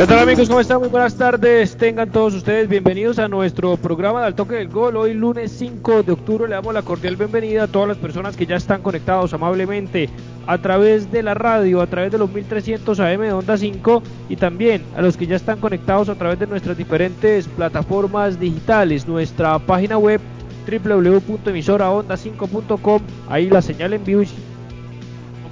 ¿Qué tal amigos? ¿Cómo están? Muy buenas tardes. Tengan todos ustedes bienvenidos a nuestro programa del toque del gol. Hoy lunes 5 de octubre le damos la cordial bienvenida a todas las personas que ya están conectados amablemente a través de la radio, a través de los 1300 AM de Onda 5 y también a los que ya están conectados a través de nuestras diferentes plataformas digitales, nuestra página web www.emisoraonda5.com, ahí la señal en vivo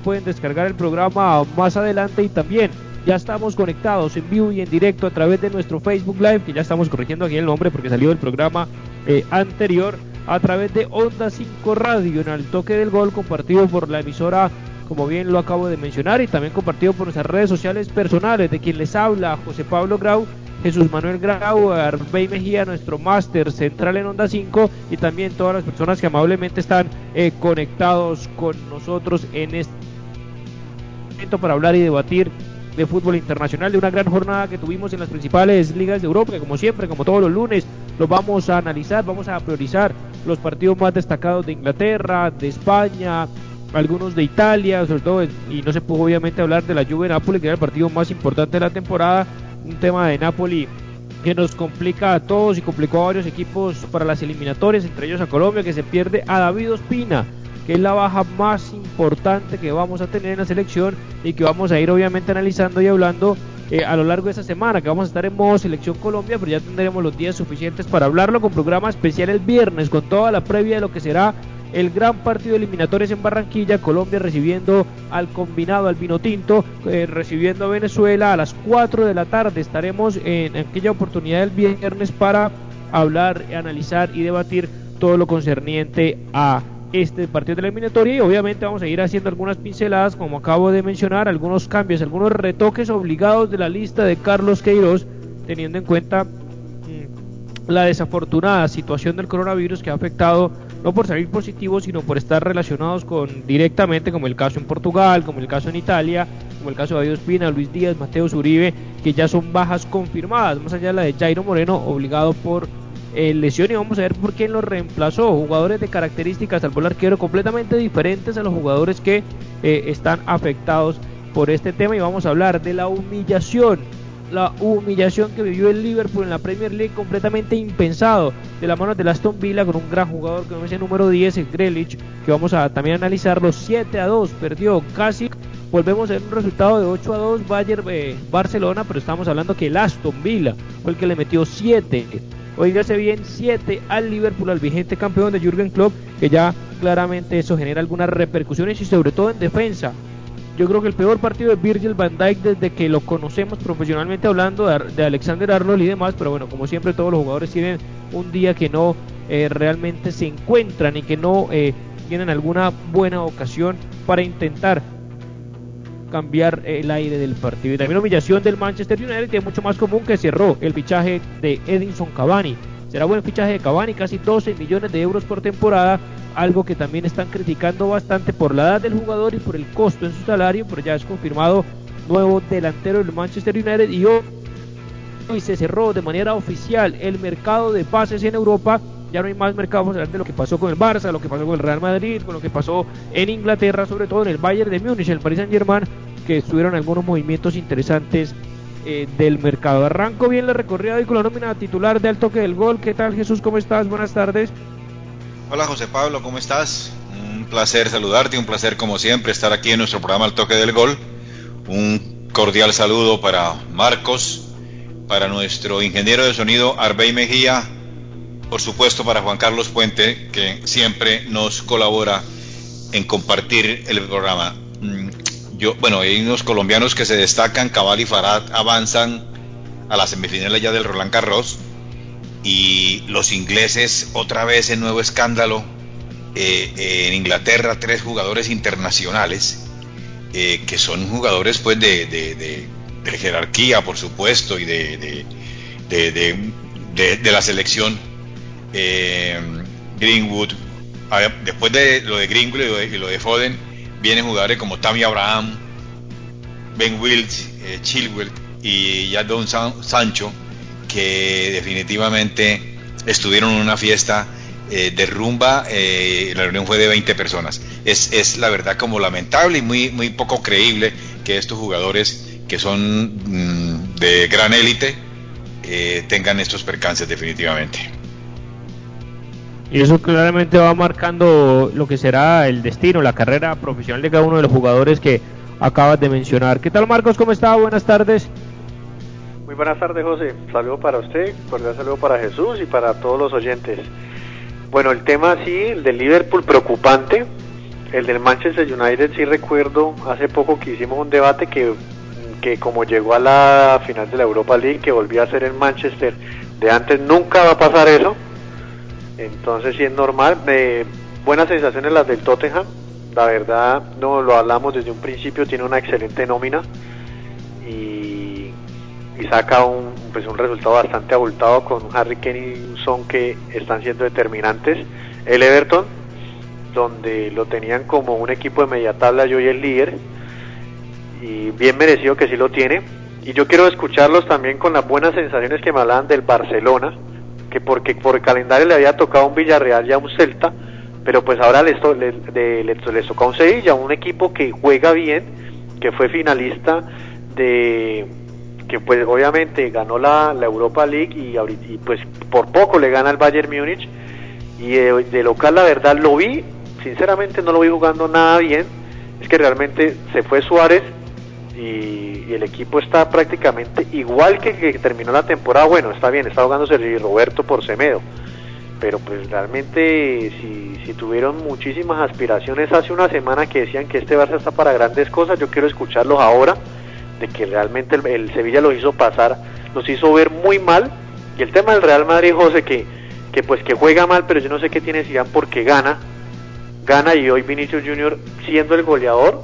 pueden descargar el programa más adelante y también ya estamos conectados en vivo y en directo a través de nuestro Facebook Live, que ya estamos corrigiendo aquí el nombre porque salió del programa eh, anterior, a través de Onda 5 Radio, en el toque del gol, compartido por la emisora, como bien lo acabo de mencionar, y también compartido por nuestras redes sociales personales, de quien les habla, José Pablo Grau, Jesús Manuel Grau, Arbey Mejía, nuestro máster central en Onda 5 y también todas las personas que amablemente están eh, conectados con nosotros en este momento para hablar y debatir de fútbol internacional, de una gran jornada que tuvimos en las principales ligas de Europa, que como siempre, como todos los lunes, los vamos a analizar, vamos a priorizar los partidos más destacados de Inglaterra, de España, algunos de Italia, sobre todo, y no se pudo obviamente hablar de la Juve Napoli, que era el partido más importante de la temporada, un tema de Napoli que nos complica a todos y complicó a varios equipos para las eliminatorias, entre ellos a Colombia, que se pierde a David Ospina, es la baja más importante que vamos a tener en la selección y que vamos a ir obviamente analizando y hablando eh, a lo largo de esta semana, que vamos a estar en modo selección Colombia, pero ya tendremos los días suficientes para hablarlo con programa especial el viernes, con toda la previa de lo que será el gran partido de eliminatorios en Barranquilla, Colombia recibiendo al combinado al vino tinto, eh, recibiendo a Venezuela a las 4 de la tarde. Estaremos en aquella oportunidad del viernes para hablar, analizar y debatir todo lo concerniente a este partido de la eliminatoria y obviamente vamos a ir haciendo algunas pinceladas como acabo de mencionar, algunos cambios, algunos retoques obligados de la lista de Carlos Queiroz teniendo en cuenta mm, la desafortunada situación del coronavirus que ha afectado no por salir positivos sino por estar relacionados con directamente como el caso en Portugal, como el caso en Italia, como el caso de David Espina, Luis Díaz, Mateo Zuribe, que ya son bajas confirmadas, más allá de la de Jairo Moreno obligado por eh, lesión y vamos a ver por quién lo reemplazó. Jugadores de características al arquero completamente diferentes a los jugadores que eh, están afectados por este tema y vamos a hablar de la humillación. La humillación que vivió el Liverpool en la Premier League completamente impensado de la mano de Aston Villa con un gran jugador que es el número 10, el Grealish, que vamos a también analizarlo 7 a 2, perdió casi volvemos a ver un resultado de 8 a 2 Bayern eh, Barcelona, pero estamos hablando que el Aston Villa fue el que le metió 7 Oígase bien, 7 al Liverpool, al vigente campeón de Jürgen Klopp, que ya claramente eso genera algunas repercusiones y sobre todo en defensa. Yo creo que el peor partido de Virgil van Dijk desde que lo conocemos profesionalmente hablando de, Alexander Arnold y demás, pero bueno, como siempre todos los jugadores tienen un día que no eh, realmente se encuentran y que no eh, tienen alguna buena ocasión para intentar cambiar el aire del partido. Y también la humillación del Manchester United, es mucho más común que cerró el fichaje de Edinson Cavani. Será buen fichaje de Cavani, casi 12 millones de euros por temporada, algo que también están criticando bastante por la edad del jugador y por el costo en su salario, pero ya es confirmado nuevo delantero del Manchester United y hoy se cerró de manera oficial el mercado de pases en Europa ya no hay más mercado, hablar de lo que pasó con el Barça, lo que pasó con el Real Madrid, con lo que pasó en Inglaterra, sobre todo en el Bayern de Múnich, el Paris Saint Germain, que estuvieron algunos movimientos interesantes eh, del mercado. Arranco bien la recorrida y con la nómina titular del toque del gol. ¿Qué tal Jesús? ¿Cómo estás? Buenas tardes. Hola José Pablo, ¿cómo estás? Un placer saludarte, un placer como siempre estar aquí en nuestro programa El Toque del Gol. Un cordial saludo para Marcos, para nuestro ingeniero de sonido Arbey Mejía, por supuesto para Juan Carlos Puente, que siempre nos colabora en compartir el programa. Mm, yo, bueno, hay unos colombianos que se destacan, Cabal y Farad avanzan a las semifinales ya del Roland Garros y los ingleses otra vez en nuevo escándalo. Eh, en Inglaterra tres jugadores internacionales eh, que son jugadores pues de, de, jerarquía por supuesto y de, de la selección eh, Greenwood después de lo de Greenwood y lo de, Foden vienen jugadores como Tammy Abraham Ben Wills Chilwell y Jadon Sancho que definitivamente estuvieron en una fiesta eh, de rumba, eh, la reunión fue de 20 personas. Es, es, la verdad como lamentable y muy, muy poco creíble que estos jugadores que son mm, de gran élite eh, tengan estos percances definitivamente. Y eso claramente va marcando lo que será el destino, la carrera profesional de cada uno de los jugadores que acabas de mencionar. ¿Qué tal Marcos? ¿Cómo está? Buenas tardes. Muy buenas tardes, José. Saludo para usted, cordial saludo para Jesús y para todos los oyentes. Bueno, el tema sí, el del Liverpool preocupante, el del Manchester United sí recuerdo hace poco que hicimos un debate que, que como llegó a la final de la Europa League, que volvió a ser en Manchester, de antes nunca va a pasar eso. Entonces sí es normal. buenas sensaciones las del Tottenham. La verdad, no lo hablamos desde un principio, tiene una excelente nómina y saca un, pues un resultado bastante abultado con Harry Kane y Son que están siendo determinantes. El Everton, donde lo tenían como un equipo de media tabla, yo y el líder, y bien merecido que sí lo tiene. Y yo quiero escucharlos también con las buenas sensaciones que me hablaban del Barcelona, que porque por el calendario le había tocado un Villarreal y a un Celta, pero pues ahora les, to, les, les toca un Sevilla, un equipo que juega bien, que fue finalista de que pues obviamente ganó la, Europa League y, y, pues por poco le gana al Bayern Múnich. Y de, local la verdad lo vi, sinceramente no lo vi jugando nada bien, es que realmente se fue Suárez y, el equipo está prácticamente igual que, que terminó la temporada, bueno está bien, está jugando Sergio Roberto por Semedo, pero pues realmente si, si tuvieron muchísimas aspiraciones hace una semana que decían que este Barça está para grandes cosas, yo quiero escucharlos ahora de que realmente el, Sevilla los hizo pasar, los hizo ver muy mal. Y el tema del Real Madrid, José, que, que pues que juega mal, pero yo no sé qué tiene Zidane porque gana, gana y hoy Vinicius Junior siendo el goleador,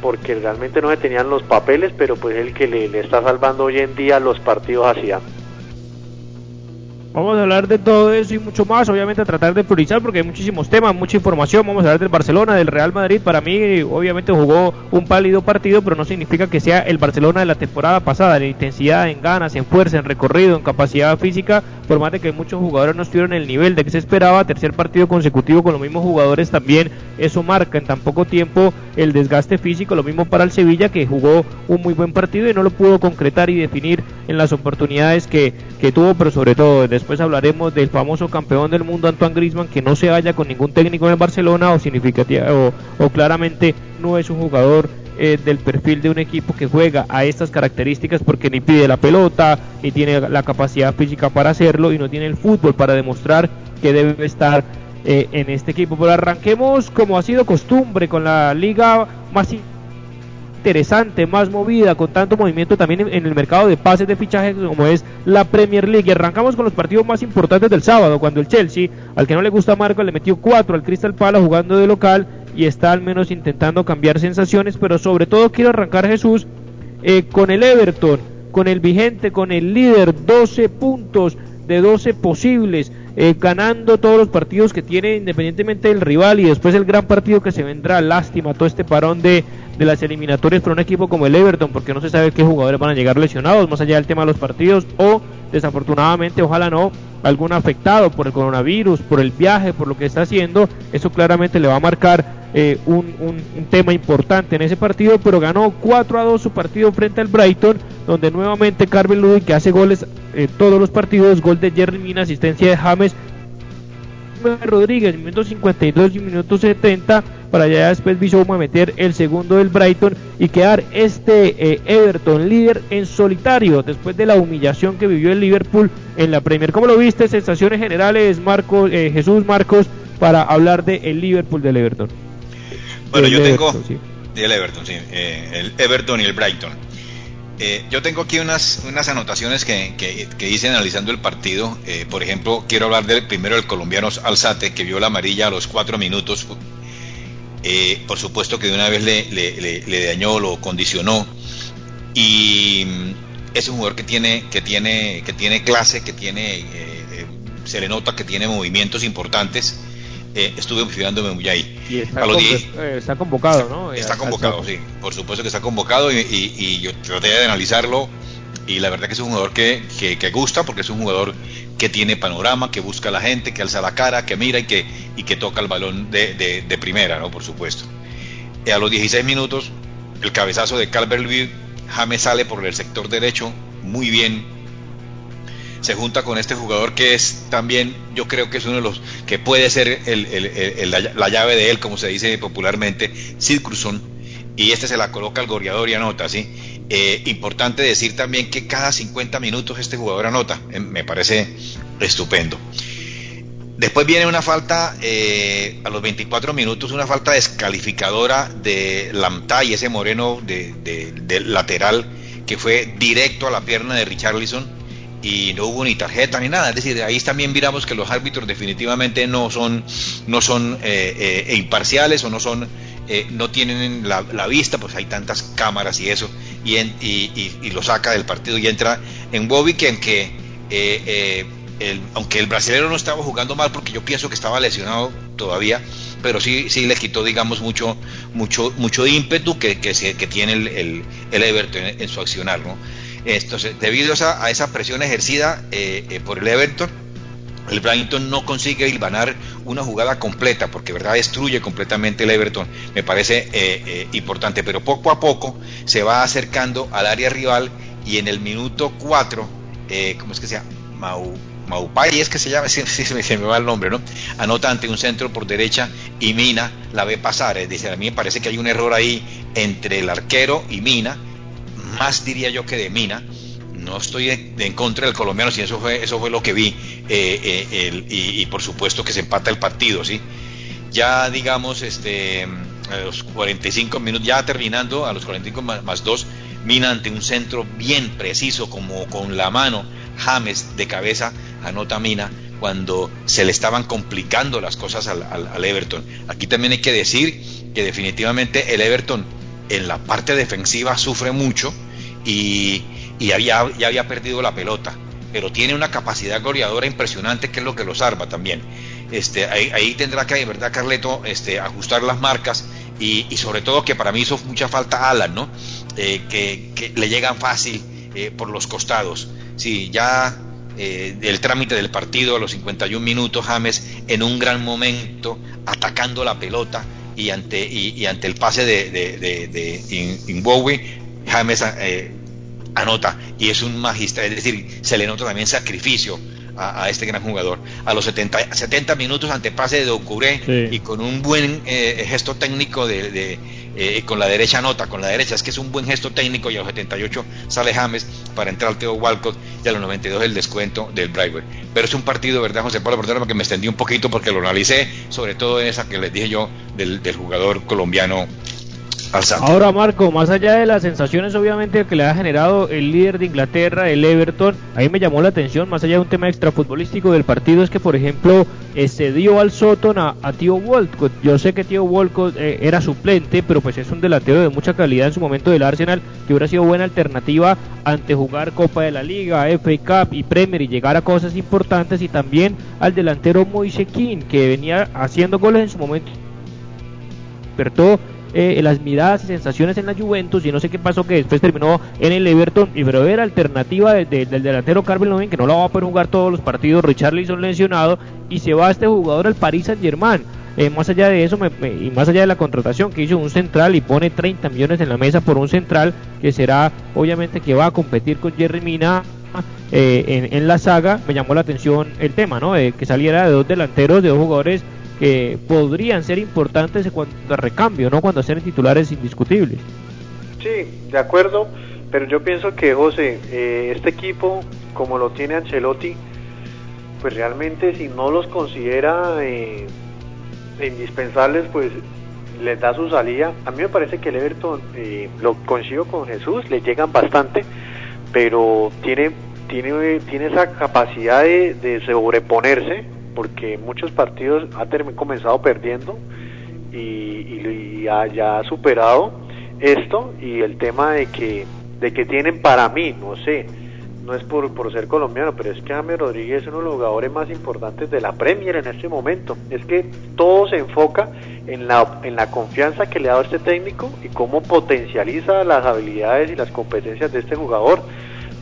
porque realmente no se tenían los papeles, pero pues el que le, está salvando hoy en día los partidos Zidane. Vamos a hablar de todo eso y mucho más, obviamente a tratar de priorizar porque hay muchísimos temas, mucha información. Vamos a hablar del Barcelona, del Real Madrid. Para mí, obviamente jugó un pálido partido, pero no significa que sea el Barcelona de la temporada pasada. En intensidad, en ganas, en fuerza, en recorrido, en capacidad física, por más de que muchos jugadores no estuvieron en el nivel de que se esperaba, tercer partido consecutivo con los mismos jugadores también, eso marca en tan poco tiempo el desgaste físico. Lo mismo para el Sevilla, que jugó un muy buen partido y no lo pudo concretar y definir en las oportunidades que, que tuvo, pero sobre todo desde Después hablaremos del famoso campeón del mundo Antoine Griezmann que no se vaya con ningún técnico en el Barcelona o significativa o, o claramente no es un jugador eh, del perfil de un equipo que juega a estas características porque ni pide la pelota, ni tiene la capacidad física para hacerlo y no tiene el fútbol para demostrar que debe estar eh, en este equipo. Pero arranquemos como ha sido costumbre con la liga más interesante, más movida, con tanto movimiento también en, el mercado de pases de fichaje como es la Premier League. Y arrancamos con los partidos más importantes del sábado, cuando el Chelsea, al que no le gusta Marco, le metió 4 al Crystal Palace jugando de local y está al menos intentando cambiar sensaciones, pero sobre todo quiero arrancar Jesús eh, con el Everton, con el vigente, con el líder, 12 puntos de 12 posibles. Eh, ganando todos los partidos que tiene independientemente del rival y después el gran partido que se vendrá, lástima todo este parón de, de las eliminatorias para un equipo como el Everton, porque no se sabe qué jugadores van a llegar lesionados, más allá del tema de los partidos, o desafortunadamente, ojalá no, algún afectado por el coronavirus, por el viaje, por lo que está haciendo, eso claramente le va a marcar eh, un, un, tema importante en ese partido, pero ganó 4 a 2 su partido frente al Brighton, donde nuevamente Carmen Ludwig que hace goles en todos los partidos, gol de Jerry Mina, asistencia de James Rodríguez, minuto 52 y minuto 70, para ya después Bissouma meter el segundo del Brighton y quedar este eh, Everton líder en solitario después de la humillación que vivió el Liverpool en la Premier. ¿Cómo lo viste? Sensaciones generales, Marcos, eh, Jesús Marcos, para hablar del el Liverpool del Everton. Bueno, yo tengo el Everton, sí, eh, el Everton y el Brighton. Eh, yo tengo aquí unas, unas anotaciones que, que, hice analizando el partido. Eh, por ejemplo, quiero hablar del primero del colombiano Alzate, que vio la amarilla a los cuatro minutos. Eh, por supuesto que de una vez le, le, dañó, lo condicionó. Y mm, es un jugador que tiene, que tiene, que tiene clase, que tiene, se le nota que tiene movimientos importantes eh, estuve fijándome muy ahí. Y está, eh, está convocado, ¿no? Está convocado, sí, por supuesto que está convocado y, yo traté de analizarlo y la verdad que es un jugador que, que, gusta porque es un jugador que tiene panorama, que busca a la gente, que alza la cara, que mira y que, y que toca el balón de, de, primera, ¿no? Por supuesto. a los 16 minutos, el cabezazo de Calvert James sale por el sector derecho, muy bien, se junta con este jugador que es también, yo creo que es uno de los que puede ser la, llave de él, como se dice popularmente, Cruson y este se la coloca al goleador y anota, ¿sí? Eh, importante decir también que cada 50 minutos este jugador anota, eh, me parece estupendo. Después viene una falta eh, a los 24 minutos, una falta descalificadora de Lamtay, ese moreno de, lateral que fue directo a la pierna de Richarlison y no hubo ni tarjeta ni nada. Es decir, ahí también miramos que los árbitros definitivamente no son, no son imparciales o no son, no tienen la, vista, pues hay tantas cámaras y eso, y, y, lo saca del partido y entra en que, en que el, aunque el brasileño no estaba jugando mal porque yo pienso que estaba lesionado todavía, pero sí, sí le quitó, digamos, mucho, mucho, mucho ímpetu que, que, tiene el, el, el Everton en, en su accionar, ¿no? Entonces, debido a esa, presión ejercida eh, eh, por el Everton, el Brighton no consigue hilvanar una jugada completa, porque verdad destruye completamente el Everton, me parece eh, importante, pero poco a poco se va acercando al área rival y en el minuto 4, ¿cómo es que se llama? Mau, Maupay es que se llama, si se, me, va el nombre, ¿no? Anota ante un centro por derecha y Mina la ve pasar, es a mí me parece que hay un error ahí entre el arquero y Mina, más diría yo que de Mina. No estoy en contra del colombiano, si eso fue, eso fue lo que vi, eh, eh, y, por supuesto que se empata el partido, ¿sí? Ya digamos, este, a los 45 minutos, ya terminando, a los 45 más, más 2, Mina ante un centro bien preciso, como con la mano, James de cabeza, anota Mina, cuando se le estaban complicando las cosas al, al, Everton. Aquí también hay que decir que definitivamente el Everton en la parte defensiva sufre mucho y, había, ya había perdido la pelota, pero tiene una capacidad goleadora impresionante que es lo que lo salva también. Este, ahí, tendrá que, de verdad, Carleto, este, ajustar las marcas y, sobre todo que para mí hizo mucha falta Alan, ¿no? Eh, que, le llegan fácil eh, por los costados. Sí, ya eh, el trámite del partido a los 51 minutos, James en un gran momento, atacando la pelota, y ante, y, ante el pase de, de, de, James eh, anota y es un magista, es decir, se le nota también sacrificio a, este gran jugador. A los 70, 70 minutos ante pase de Ocuré y con un buen eh, gesto técnico de, eh, con la derecha nota, con la derecha, es que es un buen gesto técnico y a los 78 sale James para entrar al Teo Walcott y a los 92 el descuento del Brighton. Pero es un partido, ¿verdad, José Pablo? Perdóname que me extendí un poquito porque lo analicé, sobre todo en esa que les dije yo del, del jugador colombiano Ahora Marco, más allá de las sensaciones obviamente que le ha generado el líder de Inglaterra, el Everton, ahí me llamó la atención, más allá de un tema extrafutbolístico del partido, es que por ejemplo se dio al Soton a, Tío Walcott. Yo sé que Tío Walcott eh, era suplente, pero pues es un delantero de mucha calidad en su momento del Arsenal, que hubiera sido buena alternativa ante jugar Copa de la Liga, FA Cup y Premier y llegar a cosas importantes y también al delantero Moise que venía haciendo goles en su momento despertó eh, las miradas y sensaciones en la Juventus y no sé qué pasó que después terminó en el Everton y pero era alternativa del delantero Carmen Loven que no lo va a poder jugar todos los partidos Richard Richarlison lesionado y se va este jugador al Paris Saint Germain eh, más allá de eso y más allá de la contratación que hizo un central y pone 30 millones en la mesa por un central que será obviamente que va a competir con Jerry Mina eh, en, la saga, me llamó la atención el tema, ¿no? que saliera de dos delanteros, de dos jugadores que podrían ser importantes en cuanto a recambio, ¿no? Cuando sean titulares indiscutibles. Sí, de acuerdo, pero yo pienso que, José, eh, este equipo, como lo tiene Ancelotti, pues realmente si no los considera eh, indispensables, pues les da su salida. A mí me parece que el Everton, eh, lo consigo con Jesús, le llegan bastante, pero tiene, tiene, tiene esa capacidad de sobreponerse porque muchos partidos ha comenzado perdiendo y, ya ha superado esto y el tema de que de que tienen para mí, no sé, no es por, por ser colombiano, pero es que James Rodríguez es uno de los jugadores más importantes de la Premier en este momento. Es que todo se enfoca en la, en la confianza que le ha dado este técnico y cómo potencializa las habilidades y las competencias de este jugador.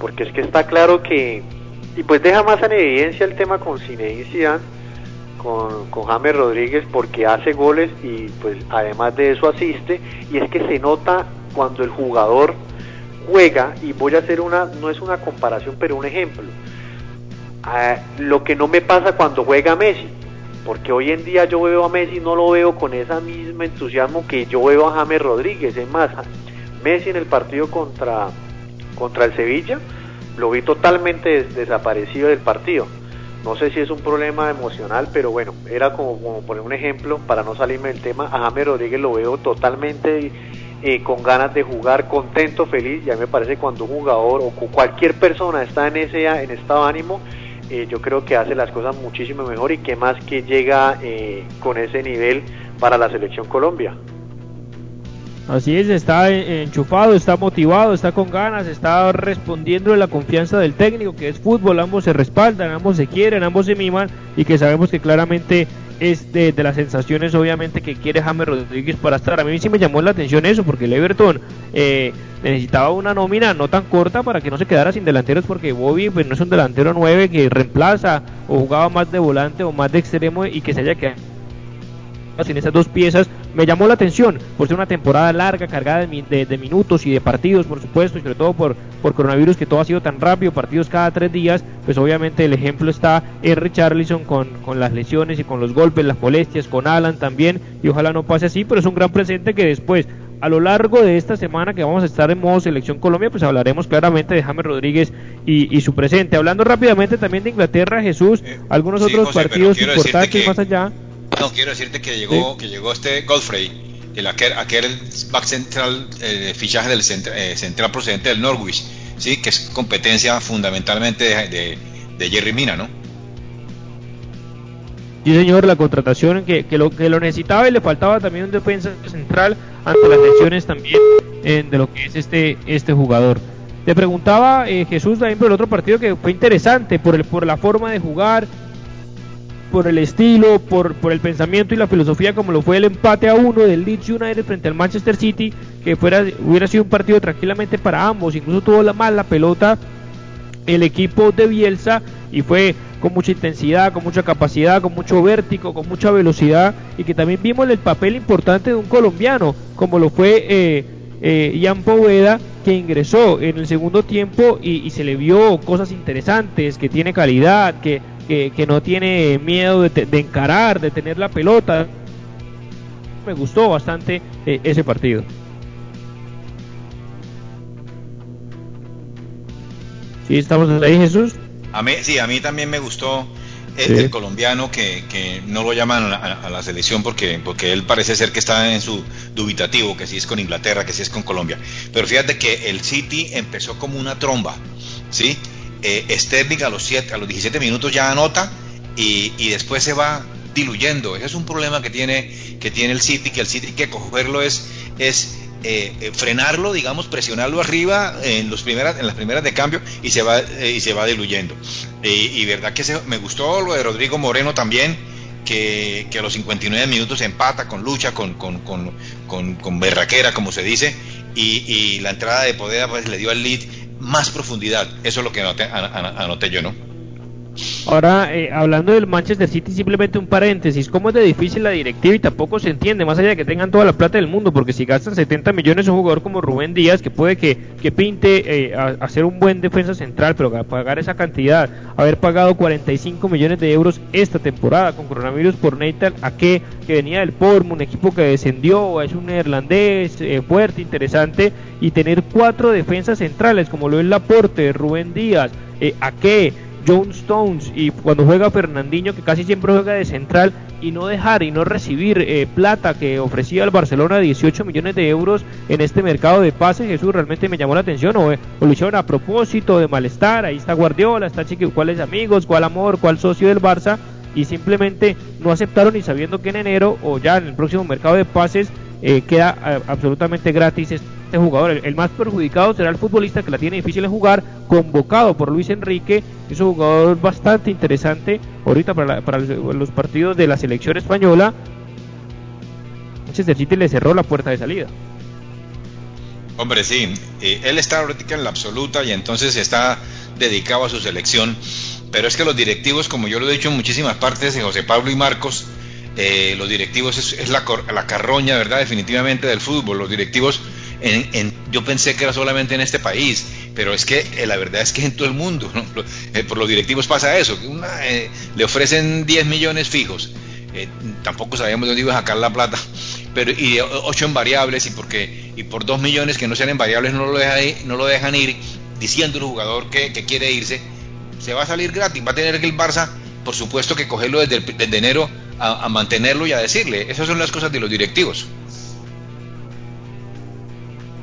Porque es que está claro que, y pues deja más en evidencia el tema con Zinedine con, con James Rodríguez porque hace goles y pues además de eso asiste. Y es que se nota cuando el jugador juega y voy a hacer una no es una comparación pero un ejemplo. Ah, lo que no me pasa cuando juega Messi porque hoy en día yo veo a Messi no lo veo con esa misma entusiasmo que yo veo a James Rodríguez. Es más Messi en el partido contra contra el Sevilla lo vi totalmente desaparecido del partido. No sé si es un problema emocional, pero bueno, era como, poner un ejemplo para no salirme del tema. A James Rodríguez lo veo totalmente eh, con ganas de jugar, contento, feliz. Ya me parece cuando un jugador o cualquier persona está en ese en estado de ánimo, eh, yo creo que hace las cosas muchísimo mejor y que más que llega eh, con ese nivel para la selección Colombia. Así es, está enchufado, está motivado, está con ganas, está respondiendo de la confianza del técnico, que es fútbol, ambos se respaldan, ambos se quieren, ambos se miman y que sabemos que claramente es de, las sensaciones obviamente que quiere James Rodríguez para estar. A mí sí me llamó la atención eso, porque el Everton eh, necesitaba una nómina no tan corta para que no se quedara sin delanteros, porque Bobby pues, no es un delantero 9 que reemplaza o jugaba más de volante o más de extremo y que se haya quedado sin esas dos piezas me llamó la atención por ser una temporada larga, cargada de, minutos y de partidos, por supuesto, y sobre todo por, por coronavirus, que todo ha sido tan rápido, partidos cada tres días, pues obviamente el ejemplo está en Richarlison con, con las lesiones y con los golpes, las molestias, con Alan también, y ojalá no pase así, pero es un gran presente que después a lo largo de esta semana que vamos a estar en modo selección Colombia, pues hablaremos claramente de James Rodríguez y, su presente. Hablando rápidamente también de Inglaterra, Jesús, eh, algunos otros partidos importantes más allá. No, quiero decirte que llegó, que llegó este Godfrey, el aquel, back central, eh, fichaje del eh, central procedente del Norwich, sí, que es competencia fundamentalmente de, de, Jerry Mina, ¿no? Sí, señor, la contratación que, que, lo, que lo necesitaba y le faltaba también un defensa central ante las lesiones también de lo que es este, este jugador. Te preguntaba eh, Jesús también por el otro partido que fue interesante, por, el, por la forma de jugar, por el estilo, por, por el pensamiento y la filosofía, como lo fue el empate a uno del Leeds United frente al Manchester City, que fuera, hubiera sido un partido tranquilamente para ambos, incluso tuvo la mala pelota el equipo de Bielsa y fue con mucha intensidad, con mucha capacidad, con mucho vértigo, con mucha velocidad y que también vimos el papel importante de un colombiano, como lo fue eh, eh, Ian Poveda, que ingresó en el segundo tiempo y, y, se le vio cosas interesantes, que tiene calidad, que que, no tiene miedo de, encarar, de tener la pelota. Me gustó bastante eh, ese partido. ¿Sí estamos ahí, Jesús? A mí, sí, a mí también me gustó el, colombiano que, que, no lo llaman a, la selección porque, porque él parece ser que está en su dubitativo, que si es con Inglaterra, que si es con Colombia. Pero fíjate que el City empezó como una tromba, ¿sí? Eh, Sterling a los, siete, a los 17 minutos ya anota y, y, después se va diluyendo. Ese es un problema que tiene, que tiene el City, que el City que cogerlo es, es eh, eh, frenarlo, digamos, presionarlo arriba en, los primeras, en las primeras de cambio y se va, eh, y se va diluyendo. y verdad que se, me gustó lo de Rodrigo Moreno también. Que, que, a los 59 minutos empata con lucha, con, con, con, con, berraquera, como se dice, y, y, la entrada de Podeda pues, le dio al lead más profundidad. Eso es lo que anoté, yo, ¿no? Ahora, eh, hablando del Manchester City, simplemente un paréntesis. ¿Cómo es de difícil la directiva y tampoco se entiende, más allá de que tengan toda la plata del mundo? Porque si gastan 70 millones un jugador como Rubén Díaz, que puede que, que pinte eh, a, hacer un buen defensa central, pero pagar esa cantidad, haber pagado 45 millones de euros esta temporada con coronavirus por Nathan Ake, que venía del Pormo, un equipo que descendió, es un neerlandés eh, fuerte, interesante, y tener cuatro defensas centrales, como lo es Laporte, Rubén Díaz, eh, Ake John Stones y cuando juega Fernandinho que casi siempre juega de central y no dejar y no recibir eh, plata que ofrecía el Barcelona 18 millones de euros en este mercado de pases Jesús realmente me llamó la atención o, eh, lo hicieron a propósito de malestar ahí está Guardiola está Chiqui cuáles amigos cuál amor cuál socio del Barça y simplemente no aceptaron y sabiendo que en enero o ya en el próximo mercado de pases eh, queda absolutamente gratis este jugador. El, más perjudicado será el futbolista que la tiene difícil de jugar, convocado por Luis Enrique. Es un jugador bastante interesante ahorita para, para los partidos de la selección española. Manchester City le cerró la puerta de salida. Hombre, sí, eh, él está ahorita en la absoluta y entonces está dedicado a su selección. Pero es que los directivos, como yo lo he dicho en muchísimas partes, José Pablo y Marcos, eh, los directivos es, la, la, carroña, ¿verdad? Definitivamente del fútbol. Los directivos en, yo pensé que era solamente en este país, pero es que eh, la verdad es que en todo el mundo, eh, por los directivos pasa eso, eh, le ofrecen 10 millones fijos, tampoco sabíamos de dónde iba a sacar la plata, pero y 8 en variables y porque y por 2 millones que no sean en variables no lo, no lo dejan ir, diciendo el jugador que, quiere irse, se va a salir gratis, va a tener que el Barça, por supuesto que cogerlo desde, desde enero a, mantenerlo y a decirle, esas son las cosas de los directivos.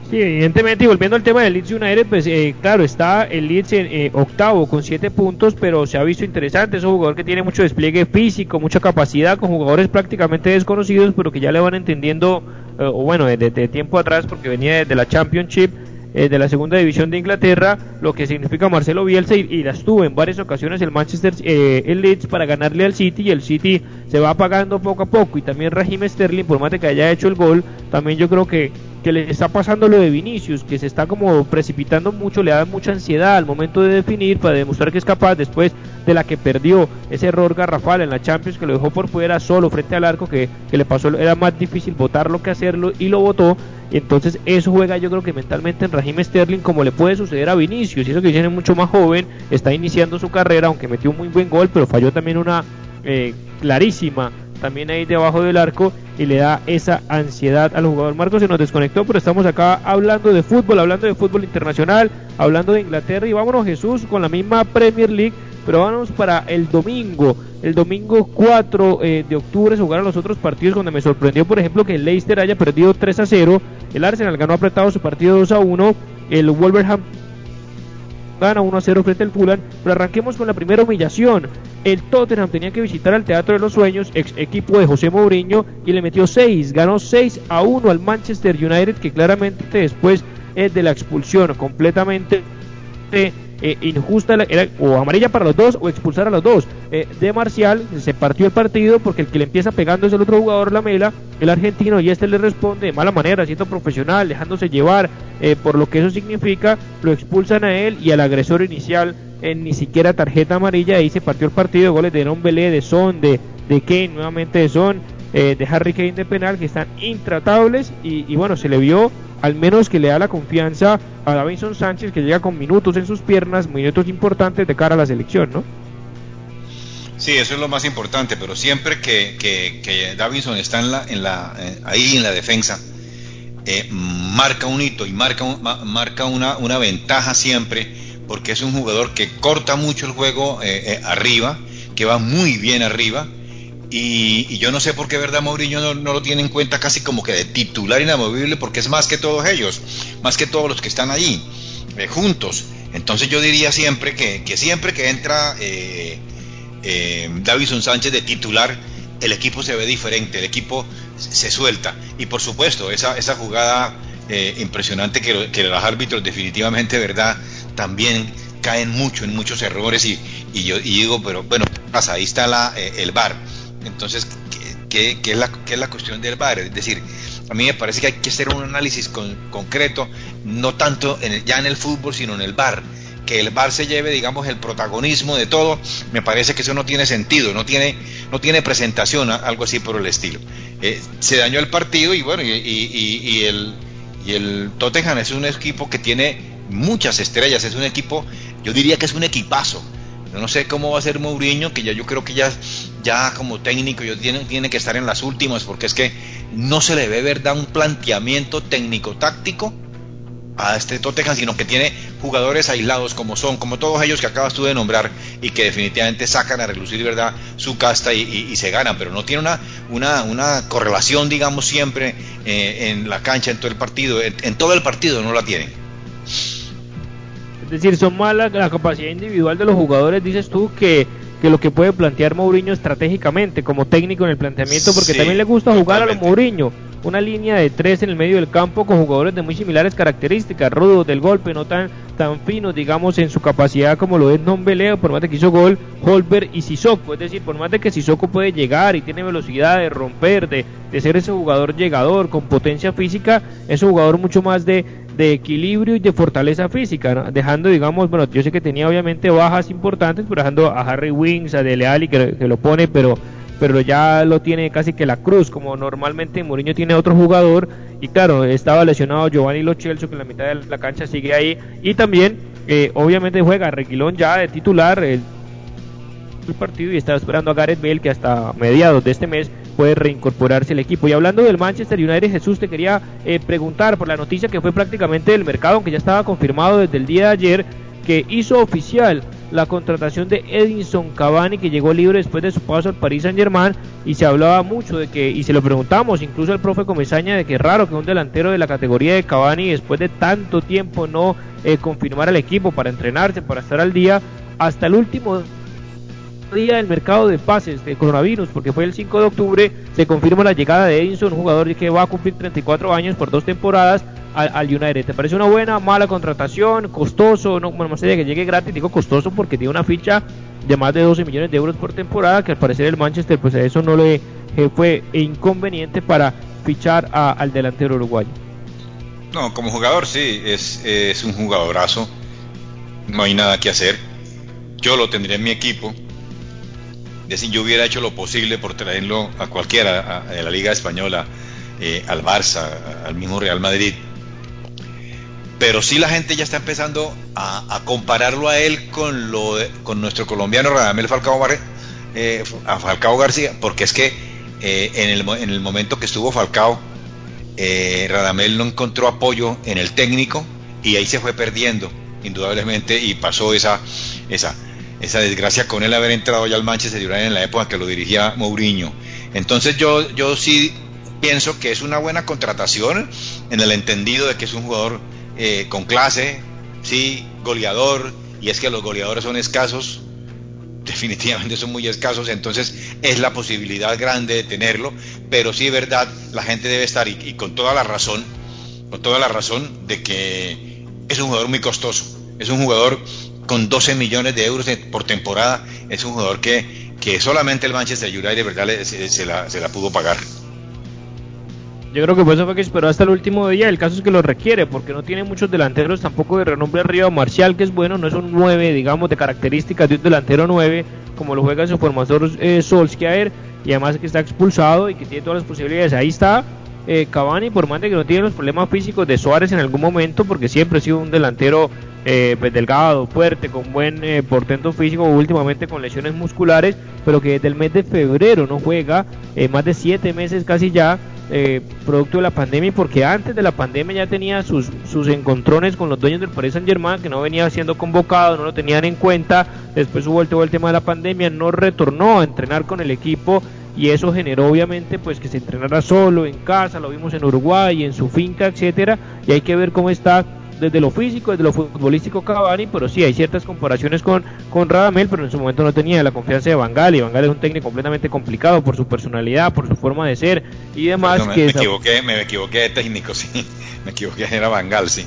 Sí, evidentemente, y volviendo al tema del Leeds United, pues eh, claro, está el Leeds en eh, octavo con siete puntos, pero se ha visto interesante, es un jugador que tiene mucho despliegue físico, mucha capacidad, con jugadores prácticamente desconocidos, pero que ya le van entendiendo, eh, o bueno, desde tiempo atrás, porque venía de la Championship, de la segunda división de Inglaterra, lo que significa Marcelo Bielsa y, las tuvo en varias ocasiones el Manchester, el Leeds para ganarle al City y el City se va apagando poco a poco y también Raheem Sterling, por más de que haya hecho el gol, también yo creo que que le está pasando lo de Vinicius, que se está como precipitando mucho, le da mucha ansiedad al momento de definir para demostrar que es capaz después de la que perdió ese error garrafal en la Champions que lo dejó por fuera solo frente al arco que, que le pasó, era más difícil votarlo que hacerlo y lo votó. Entonces eso juega yo creo que mentalmente en Raheem Sterling como le puede suceder a Vinicius, y eso que viene mucho más joven, está iniciando su carrera, aunque metió un muy buen gol, pero falló también una eh, clarísima también ahí debajo del arco y le da esa ansiedad al jugador. Marco se nos desconectó, pero estamos acá hablando de fútbol, hablando de fútbol internacional, hablando de Inglaterra y vámonos Jesús con la misma Premier League, pero vamos para el domingo. El domingo 4 eh, de octubre se jugaron los otros partidos donde me sorprendió, por ejemplo, que el Leicester haya perdido 3 a 0, el Arsenal ganó apretado su partido 2 a 1, el Wolverhampton gana 1 a 0 frente al Fulham, pero arranquemos con la primera humillación. El Tottenham tenía que visitar al Teatro de los Sueños, ex equipo de José Mourinho, y le metió 6, ganó 6 a 1 al Manchester United, que claramente después de la expulsión completamente eh, injusta era, o amarilla para los dos o expulsar a los dos. Eh, de Marcial se partió el partido porque el que le empieza pegando es el otro jugador, la Mela, el argentino, y este le responde de mala manera, siendo profesional, dejándose llevar eh, por lo que eso significa, lo expulsan a él y al agresor inicial ni siquiera tarjeta amarilla, ahí se partió el partido, goles de Belé, de Son, de, de Kane, nuevamente de Son, de Harry Kane de penal, que están intratables y, bueno, se le vio al menos que le da la confianza a Davinson Sánchez que llega con minutos en sus piernas, minutos importantes de cara a la selección, ¿no? Sí, eso es lo más importante, pero siempre que, que, Davinson está en la, en la, eh, ahí en la defensa, eh, marca un hito y marca, marca una, una, ventaja siempre, porque es un jugador que corta mucho el juego eh, arriba, que va muy bien arriba, y, yo no sé por qué, ¿verdad? Mourinho no, lo tiene en cuenta casi como que de titular inamovible, porque es más que todos ellos, más que todos los que están allí, eh, juntos. Entonces yo diría siempre que, siempre que entra eh, eh, Davison Sánchez de titular, el equipo se ve diferente, el equipo se suelta. Y por supuesto, esa, esa jugada eh, impresionante que, que los árbitros definitivamente, ¿verdad? También caen mucho en muchos errores y, y yo digo, pero bueno, pasa, ahí está la, el VAR entonces, ¿qué, es la, es la cuestión del VAR? Es decir, a mí me parece que hay que hacer un análisis concreto, no tanto en ya en el fútbol, sino en el VAR. que el Bar se lleve, digamos, el protagonismo de todo, me parece que eso no tiene sentido, no tiene, no tiene presentación, algo así por el estilo. Eh, se dañó el partido y bueno, y, y, el, y el Tottenham es un equipo que tiene muchas estrellas, es un equipo, yo diría que es un equipazo. Yo no sé cómo va a ser Mourinho, que ya yo creo que ya, ya como técnico yo tiene, tiene que estar en las últimas, porque es que no se le ve verdad un planteamiento técnico-táctico a este Tottenham, sino que tiene jugadores aislados como son, como todos ellos que acabas tú de nombrar y que definitivamente sacan a relucir verdad su casta y, se ganan, pero no tiene una, una, una correlación, digamos, siempre eh, en la cancha, en todo el partido, en, todo el partido no la tienen. Es decir, son malas la capacidad individual de los jugadores, dices tú, que que lo que puede plantear Mourinho estratégicamente como técnico en el planteamiento, porque también le gusta jugar a lo Mourinho, una línea de tres en el medio del campo con jugadores de muy similares características, rudos del golpe, no tan tan finos, digamos, en su capacidad como lo es Beleo, por más de que hizo gol, Holber y Sissoko, es decir, por más de que Sissoko puede llegar y tiene velocidad de romper, de, de ser ese jugador llegador con potencia física, es un jugador mucho más de de equilibrio y de fortaleza física, dejando, digamos, bueno, yo sé que tenía obviamente bajas importantes, pero dejando a Harry Wings, a Dele Alli que, lo pone, pero pero ya lo tiene casi que la cruz, como normalmente Mourinho tiene otro jugador, y claro, estaba lesionado Giovanni Lo que en la mitad de la cancha sigue ahí, y también, eh, obviamente juega Reguilón ya de titular, el partido y estaba esperando a Gareth Bale que hasta mediados de este mes puede reincorporarse el equipo. Y hablando del Manchester United, Jesús, te quería eh, preguntar por la noticia que fue prácticamente del mercado, aunque ya estaba confirmado desde el día de ayer, que hizo oficial la contratación de Edinson Cavani que llegó libre después de su paso al Paris Saint Germain y se hablaba mucho de que, y se lo preguntamos incluso al profe Comesaña de que es raro que un delantero de la categoría de Cavani después de tanto tiempo no eh, confirmar al equipo para entrenarse, para estar al día, hasta el último día del mercado de pases de coronavirus, porque fue el 5 de octubre, se confirma la llegada de Edinson, un jugador que va a cumplir 34 años por dos temporadas al, United. ¿Te parece una buena, mala contratación? ¿Costoso? No, bueno, más allá que llegue gratis, digo costoso porque tiene una ficha de más de 12 millones de euros por temporada, que al parecer el Manchester, pues a eso no le eh, fue inconveniente para fichar al delantero uruguayo. No, como jugador sí, es, es un jugadorazo, no hay nada que hacer. Yo lo tendría en mi equipo, decir, yo hubiera hecho lo posible por traerlo a cualquiera de la Liga Española, eh, al Barça, al mismo Real Madrid. Pero sí la gente ya está empezando a, compararlo a él con, lo con nuestro colombiano Radamel Falcao, eh, a Falcao García, porque es que eh, en, el, en, momento que estuvo Falcao, Radamel no encontró apoyo en el técnico y ahí se fue perdiendo, indudablemente, y pasó esa, esa esa desgracia con él haber entrado ya al Manchester United en la época que lo dirigía Mourinho. Entonces yo, yo sí pienso que es una buena contratación en el entendido de que es un jugador eh, con clase, sí, goleador, y es que los goleadores son escasos, definitivamente son muy escasos, entonces es la posibilidad grande de tenerlo, pero sí verdad, la gente debe estar, y con toda la razón, con toda la razón de que es un jugador muy costoso, es un jugador con 12 millones de euros por temporada, es un jugador que, que solamente el Manchester United de verdad se, la, se la pudo pagar. Yo creo que por eso fue que esperó hasta el último día. El caso es que lo requiere, porque no tiene muchos delanteros tampoco de renombre arriba. Marcial, que es bueno, no es un 9, digamos, de características de un delantero 9, como lo juega su formador eh, Solskjaer, y además que está expulsado y que tiene todas las posibilidades. Ahí está eh, Cavani, por más de que no tiene los problemas físicos de Suárez en algún momento, porque siempre ha sido un delantero eh, pues, delgado, fuerte, con buen eh, portento físico, últimamente con lesiones musculares, pero que desde el mes de febrero no juega, eh, más de siete meses casi ya, producto de la pandemia, porque antes de la pandemia ya tenía sus, sus encontrones con los dueños del Paris Saint Germain, que no venía siendo convocado, no lo tenían en cuenta, después hubo el, el tema de la pandemia, no retornó a entrenar con el equipo y eso generó obviamente pues que se entrenara solo en casa, lo vimos en Uruguay, en su finca, etcétera, y hay que ver cómo está desde lo físico, desde lo futbolístico Cavani, pero sí hay ciertas comparaciones con, con Radamel, pero en su momento no tenía la confianza de Bangal y Bangal es un técnico completamente complicado por su personalidad, por su forma de ser y demás. me, equivoqué, me equivoqué de técnico, sí, me equivoqué, era Bangal, sí.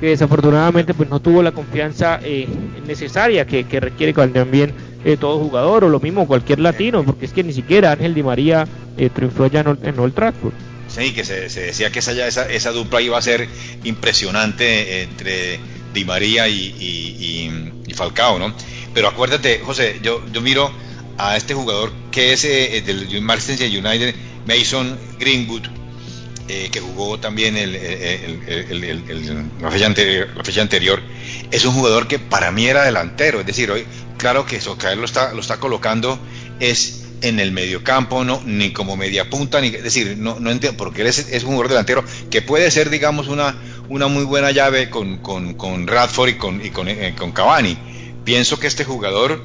Que desafortunadamente pues no tuvo la confianza eh, necesaria que, que requiere también eh, todo jugador o lo mismo cualquier latino, porque es que ni siquiera Ángel Di María eh, triunfó ya en, en Old Trafford. Sí, que se, decía que esa, esa, esa, dupla iba a ser impresionante entre Di María y, Falcao, ¿no? Pero acuérdate, José, yo, yo miro a este jugador que es eh, del Manchester United, Mason Greenwood, eh, que jugó también el, la, fecha anterior, la, fecha anterior, es un jugador que para mí era delantero, es decir, hoy, claro que Socaer lo está, lo está colocando, es en el mediocampo, no, ni como media punta, ni, es decir, no, no entiendo, porque él es, es, un jugador delantero que puede ser, digamos, una, una muy buena llave con, con, con Radford y con, y con, eh, con Cavani. Pienso que este jugador,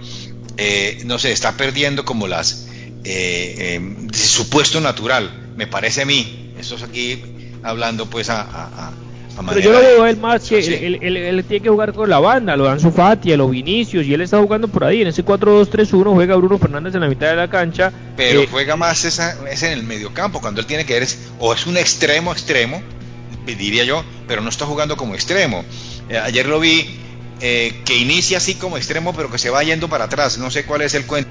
eh, no sé, está perdiendo como las, eh, su puesto natural, me parece a mí, esto es aquí hablando pues a pero yo lo veo él más que él, tiene que jugar con la banda, lo dan su Fati, lo Vinicius, y él está jugando por ahí. En ese 4-2-3-1 juega Bruno Fernández en la mitad de la cancha. Pero eh, juega más esa, es en el mediocampo, cuando él tiene que ver, o es un extremo extremo, diría yo, pero no está jugando como extremo. Eh, ayer lo vi eh, que inicia así como extremo, pero que se va yendo para atrás. No sé cuál es el cuento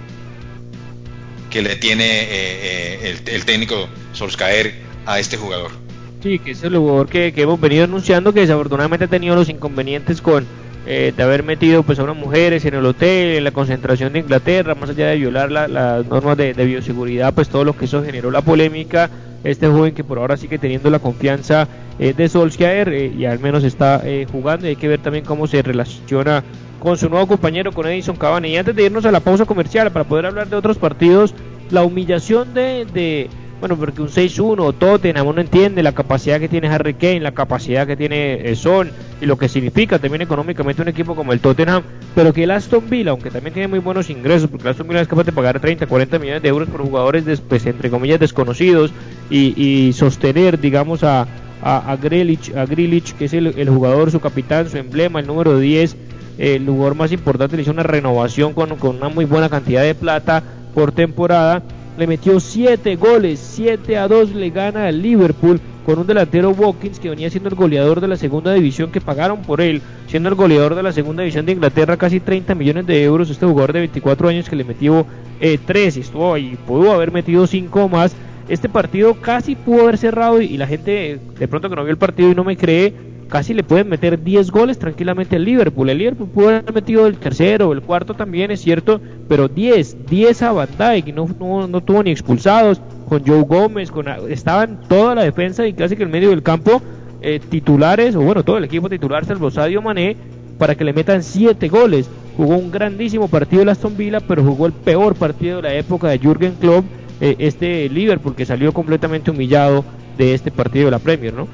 que le tiene el, el técnico Solskjaer a este jugador. Sí, que es el jugador que, hemos venido anunciando que desafortunadamente ha tenido los inconvenientes con eh, de haber metido pues a unas mujeres en el hotel, en la concentración de Inglaterra, más allá de violar las normas de, bioseguridad, pues todo lo que eso generó la polémica. Este joven que por ahora sigue teniendo la confianza eh, de Solskjaer eh, y al menos está jugando y hay que ver también cómo se relaciona con su nuevo compañero, con Edison Cavani. Y antes de irnos a la pausa comercial para poder hablar de otros partidos, la humillación de bueno, porque un 6-1 Tottenham uno entiende la capacidad que tiene Harry Kane, la capacidad que tiene eh, Son y lo que significa también económicamente un equipo como el Tottenham, pero que el Aston Villa, aunque también tiene muy buenos ingresos, porque el Aston Villa es capaz de pagar 30, 40 millones de euros por jugadores, pues, entre comillas, desconocidos y, sostener, digamos, a, a, a, Grealish, a que es el, jugador, su capitán, su emblema, el número 10, el jugador más importante, le hizo una renovación con una muy buena cantidad de plata por temporada le metió 7 goles, 7 a 2 le gana al Liverpool con un delantero Watkins que venía siendo el goleador de la segunda división que pagaron por él, siendo el goleador de la segunda división de Inglaterra casi 30 millones de euros, este jugador de 24 años que le metió eh, 3 y estuvo ahí, pudo haber metido 5 más. Este partido casi pudo haber cerrado y la gente de pronto que no vio el partido y no me cree, casi le pueden meter 10 goles tranquilamente al Liverpool. El Liverpool pudo haber metido el tercero, el cuarto también, es cierto, pero 10, 10 a Van Dijk, no, no, no tuvo ni expulsados, con Joe Gómez, con, estaban toda la defensa y casi que el medio del campo eh, titulares, o bueno, todo el equipo titular, salvo Sadio Mané, para que le metan 7 goles. Jugó un grandísimo partido el Aston Villa, pero jugó el peor partido de la época de Jürgen Klopp, eh, este Liverpool, que salió completamente humillado de este partido de la Premier, ¿no?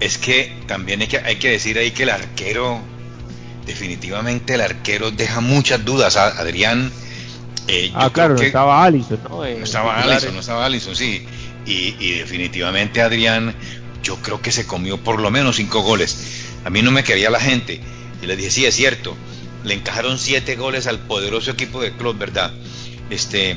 Es que también hay que, hay que decir ahí que el arquero, definitivamente el arquero deja muchas dudas. Adrián. Eh, ah, claro, no estaba Allison, ¿no? no estaba Allison, no estaba Allison, sí. Y, y, definitivamente Adrián, yo creo que se comió por lo menos cinco goles. A mí no me quería la gente. Y le dije, sí, es cierto. Le encajaron siete goles al poderoso equipo de club, ¿verdad? Este,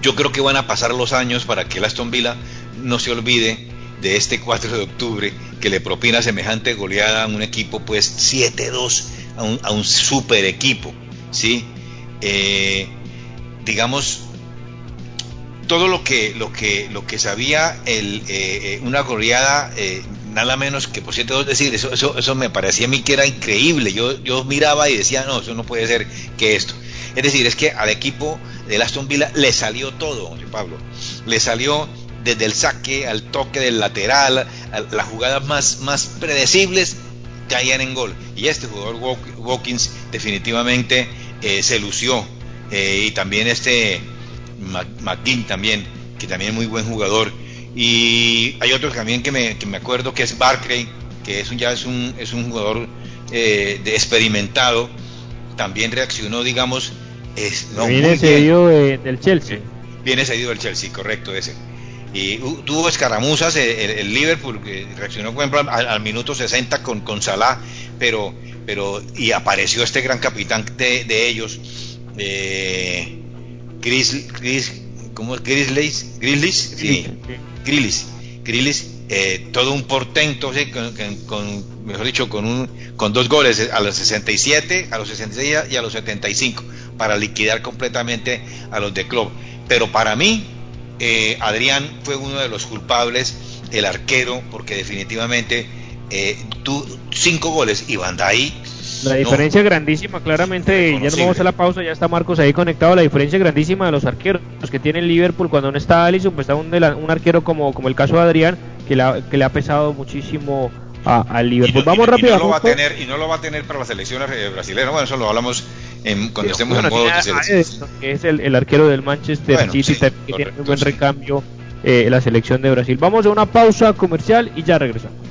yo creo que van a pasar los años para que el Aston Villa no se olvide de este 4 de octubre que le propina semejante goleada a un equipo pues 7-2 a un, a un super equipo ¿sí? Eh, digamos todo lo que lo que lo que sabía el, eh, eh, una goleada nada menos que por 7-2 decir eso, eso, eso me parecía a mí que era increíble. Yo, yo miraba y decía no eso no puede ser que esto es decir es que al equipo de Aston Villa le salió todo Pablo. Le salió desde el saque al toque del lateral, las jugadas más, más predecibles caían en gol. Y este jugador Watkins definitivamente eh, se lució. Eh, y también este McGinn también, que también es muy buen jugador. Y hay otro también que me, que me acuerdo que es Barclay, que es un, ya es un, es un jugador eh, de experimentado. También reaccionó, digamos, es, viene cedido del Chelsea. Viene cedido del Chelsea, correcto, ese y tuvo escaramuzas el, Liverpool que reaccionó por ejemplo al, minuto 60 con, con Salah pero pero y apareció este gran capitán de, ellos eh, Chris, Chris ¿cómo es Grizzlies? Grizzlies? sí, Grizzlies eh, todo un portento con, mejor dicho con un con dos goles a los 67 a los 66 y a los 75 para liquidar completamente a los de club pero para mí eh, Adrián fue uno de los culpables, el arquero, porque definitivamente eh, tú, cinco goles y Dijk la diferencia grandísima, claramente, ya no vamos a la pausa, ya está Marcos ahí conectado, la diferencia grandísima de los arqueros que tiene el Liverpool cuando no está Alisson, pues está un, un arquero como, como el caso de Adrián, que, que le ha pesado muchísimo al Liverpool. Vamos rápido. Y no, lo va a tener, y no lo va a tener para la selección eh, brasileña, bueno, eso lo hablamos en, cuando estemos en modo de Que es el, arquero del Manchester City, que tiene un buen recambio eh, la selección de Brasil. Vamos a una pausa comercial y ya regresamos.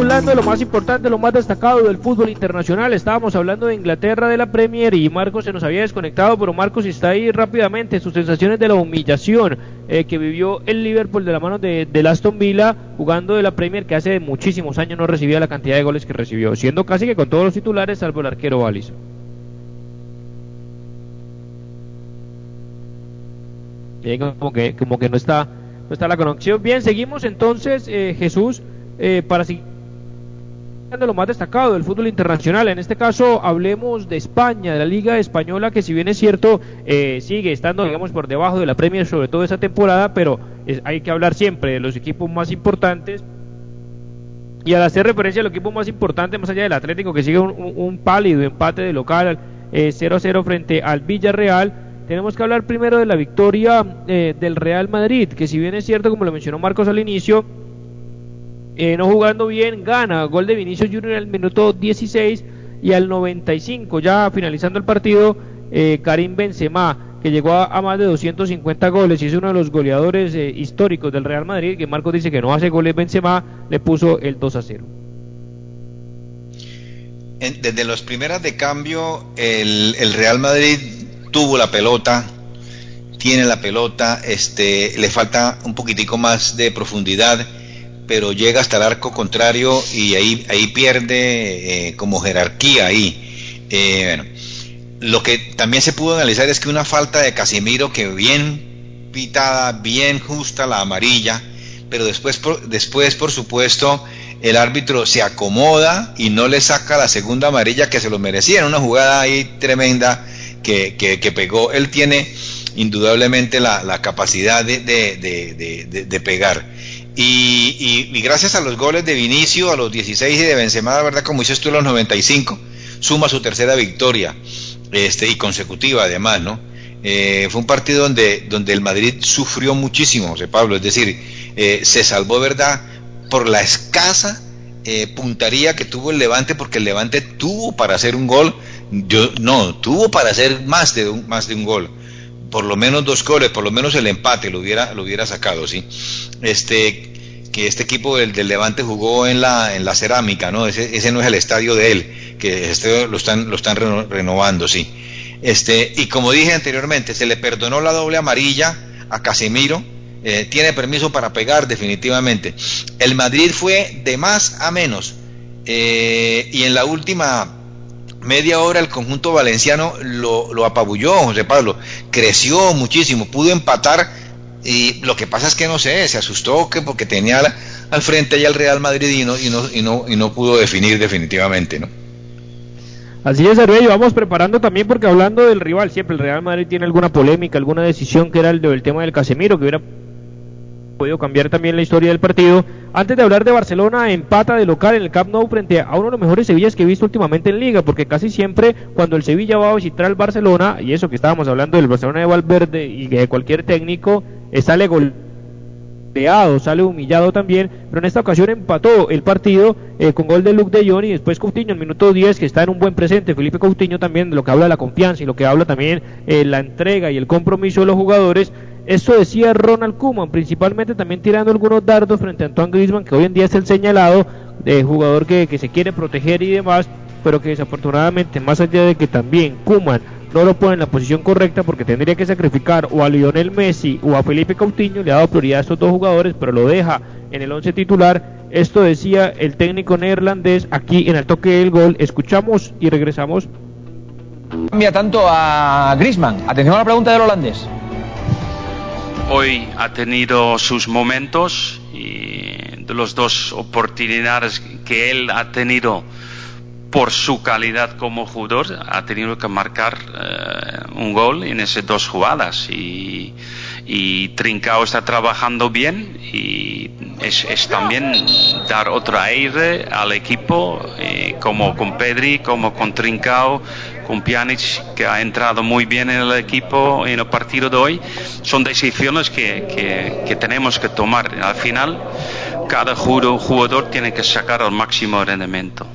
Hablando de lo más importante, lo más destacado del fútbol internacional. Estábamos hablando de Inglaterra, de la Premier y Marcos se nos había desconectado, pero Marcos está ahí rápidamente. Sus sensaciones de la humillación eh, que vivió el Liverpool de la mano de, Aston Villa jugando de la Premier que hace muchísimos años no recibía la cantidad de goles que recibió, siendo casi que con todos los titulares salvo el arquero Alisson. como que, como que no está, no está la conexión. Bien, seguimos entonces, eh, Jesús, eh, para seguir de lo más destacado del fútbol internacional. En este caso hablemos de España, de la Liga Española, que si bien es cierto, eh, sigue estando, digamos, por debajo de la Premier, sobre todo esa temporada, pero hay que hablar siempre de los equipos más importantes. Y al hacer referencia al equipo más importante, más allá del Atlético, que sigue un, pálido empate de local 0 a 0 frente al Villarreal, tenemos que hablar primero de la victoria eh, del Real Madrid, que si bien es cierto, como lo mencionó Marcos al inicio, eh, no jugando bien, gana. Gol de Vinicius Junior al minuto 16 y al 95, ya finalizando el partido, eh, Karim Benzema, que llegó a, más de 250 goles y es uno de los goleadores eh, históricos del Real Madrid, que Marcos dice que no hace goles Benzema, le puso el 2 a 0. desde las primeras de cambio, el, el, Real Madrid tuvo la pelota, tiene la pelota, este, le falta un poquitico más de profundidad pero llega hasta el arco contrario y ahí, ahí pierde eh, como jerarquía ahí. Eh, bueno, lo que también se pudo analizar es que una falta de Casimiro que bien pitada, bien justa la amarilla, pero después por, después por supuesto el árbitro se acomoda y no le saca la segunda amarilla que se lo merecía en una jugada ahí tremenda que, que, pegó. Él tiene indudablemente la, la capacidad de, de, de pegar. Y, gracias a los goles de Vinicio a los 16 y de Benzema, la verdad, como dices tú, a los 95, suma su tercera victoria este, y consecutiva además, ¿no? Eh, fue un partido donde, donde el Madrid sufrió muchísimo, José Pablo, es decir, eh, se salvó, ¿verdad?, por la escasa eh, puntaría que tuvo el Levante, porque el Levante tuvo para hacer un gol, yo no, tuvo para hacer más de un, más de un gol por lo menos dos goles, por lo menos el empate lo hubiera, lo hubiera sacado, ¿sí? Este, que este equipo del, Levante jugó en la, en la cerámica, ¿no? Ese, ese no es el estadio de él, que este lo están, lo están renovando, sí. Este, y como dije anteriormente, se le perdonó la doble amarilla a Casemiro, eh, tiene permiso para pegar definitivamente. El Madrid fue de más a menos, eh, y en la última media hora el conjunto valenciano lo, apabulló, José Pablo, creció muchísimo, pudo empatar y lo que pasa es que no sé, se asustó que porque tenía al frente ya el Real Madrid y no, y no, y no, y no pudo definir definitivamente, ¿no? Así es, Arbello, vamos preparando también porque hablando del rival, siempre el Real Madrid tiene alguna polémica, alguna decisión que era el del tema del Casemiro, que hubiera podido cambiar también la historia del partido. Antes de hablar de Barcelona, empata de local en el Camp Nou frente a uno de los mejores Sevillas que he visto últimamente en Liga, porque casi siempre cuando el Sevilla va a visitar al Barcelona, y eso que estábamos hablando del Barcelona de Valverde y de cualquier técnico, sale goleado, sale humillado también, pero en esta ocasión empató el partido eh, con gol de Luke de Jong y después Coutinho en minuto 10 que está en un buen presente, Felipe Coutinho también lo que habla de la confianza y lo que habla también eh, la entrega y el compromiso de los jugadores esto decía Ronald Koeman, principalmente también tirando algunos dardos frente a Antoine Griezmann, que hoy en día es el señalado de jugador que, se quiere proteger y demás, pero que desafortunadamente, más allá de que también Koeman no lo pone en la posición correcta porque tendría que sacrificar o a Lionel Messi o a Felipe Coutinho, le ha dado prioridad a estos dos jugadores, pero lo deja en el once titular. Esto decía el técnico neerlandés aquí en el toque del gol. Escuchamos y regresamos. Cambia tanto a Griezmann. Atención a la pregunta del holandés hoy ha tenido sus momentos y de las dos oportunidades que él ha tenido por su calidad como jugador ha tenido que marcar eh, un gol en esas dos jugadas y, y Trincao está trabajando bien y es, también dar otro aire al equipo eh, como con Pedri como con Trincao con Pjanic que ha entrado muy bien en el equipo en el partido de hoy son decisiones que, que tenemos que tomar al final cada jugador tiene que sacar el máximo rendimiento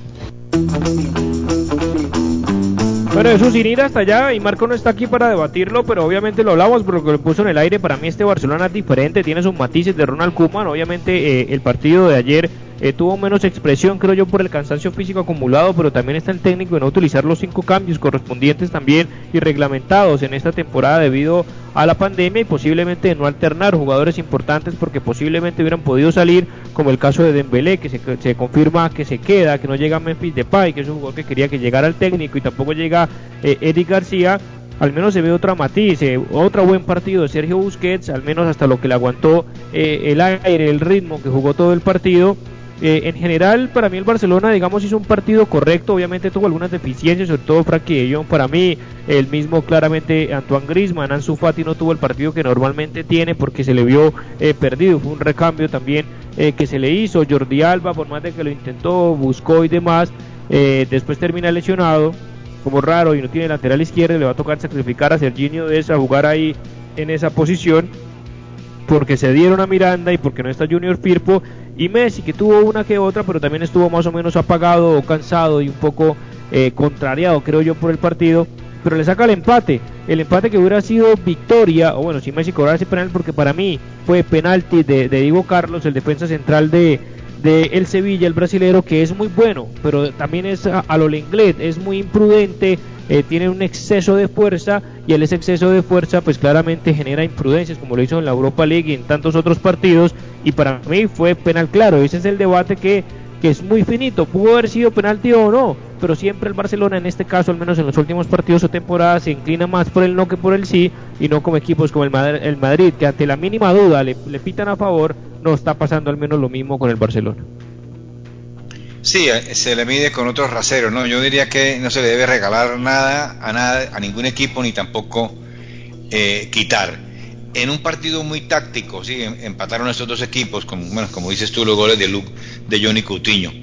bueno, sin ir hasta allá, y Marco no está aquí para debatirlo, pero obviamente lo hablamos porque lo puso en el aire. Para mí este Barcelona es diferente, tiene sus matices de Ronald Koeman. Obviamente eh, el partido de ayer eh, tuvo menos expresión, creo yo, por el cansancio físico acumulado, pero también está el técnico de no utilizar los cinco cambios correspondientes también y reglamentados en esta temporada debido a la pandemia y posiblemente no alternar jugadores importantes porque posiblemente hubieran podido salir, como el caso de Dembélé, que se, confirma que se queda, que no llega Memphis Depay, que es un jugador que quería que llegara el técnico y tampoco llega eh, García. Al menos se ve otra matiz, eh, otro buen partido de Sergio Busquets, al menos hasta lo que le aguantó el aire, el ritmo que jugó todo el partido eh, en general, para mí el Barcelona, digamos, hizo un partido correcto. Obviamente tuvo algunas deficiencias, sobre todo Frankie de Para mí, el mismo claramente Antoine Griezmann, Ansu Fati no tuvo el partido que normalmente tiene porque se le vio eh, perdido. Fue un recambio también eh, que se le hizo. Jordi Alba, por más de que lo intentó, buscó y demás, después termina lesionado. Como raro y no tiene lateral izquierdo, le va a tocar sacrificar a Serginho de esa, jugar ahí en esa posición porque se dieron a Miranda y porque no está Junior Firpo y Messi que tuvo una que otra pero también estuvo más o menos apagado o cansado y un poco eh, contrariado creo yo por el partido pero le saca el empate el empate que hubiera sido victoria o bueno si Messi cobrara ese penal porque para mí fue penalti de, de Diego Carlos el defensa central de, de el Sevilla el brasilero que es muy bueno pero también es a, lo inglés es muy imprudente eh, tiene un exceso de fuerza y el exceso de fuerza pues claramente genera imprudencias como lo hizo en la Europa League y en tantos otros partidos y para mí fue penal claro, ese es el debate que, es muy finito, pudo haber sido penalti o no, pero siempre el Barcelona en este caso, al menos en los últimos partidos o temporadas, se inclina más por el no que por el sí y no como equipos como el Madrid, el Madrid que ante la mínima duda le pitan a favor, no está pasando al menos lo mismo con el Barcelona. Sí, eh, se le mide con otros raseros, ¿no? Yo diría que no se le debe regalar nada a nada, a ningún equipo, ni tampoco eh, quitar. En un partido muy táctico, sí, em, empataron estos dos equipos, con, bueno, como dices tú, los goles de Luke, de Johnny Coutinho,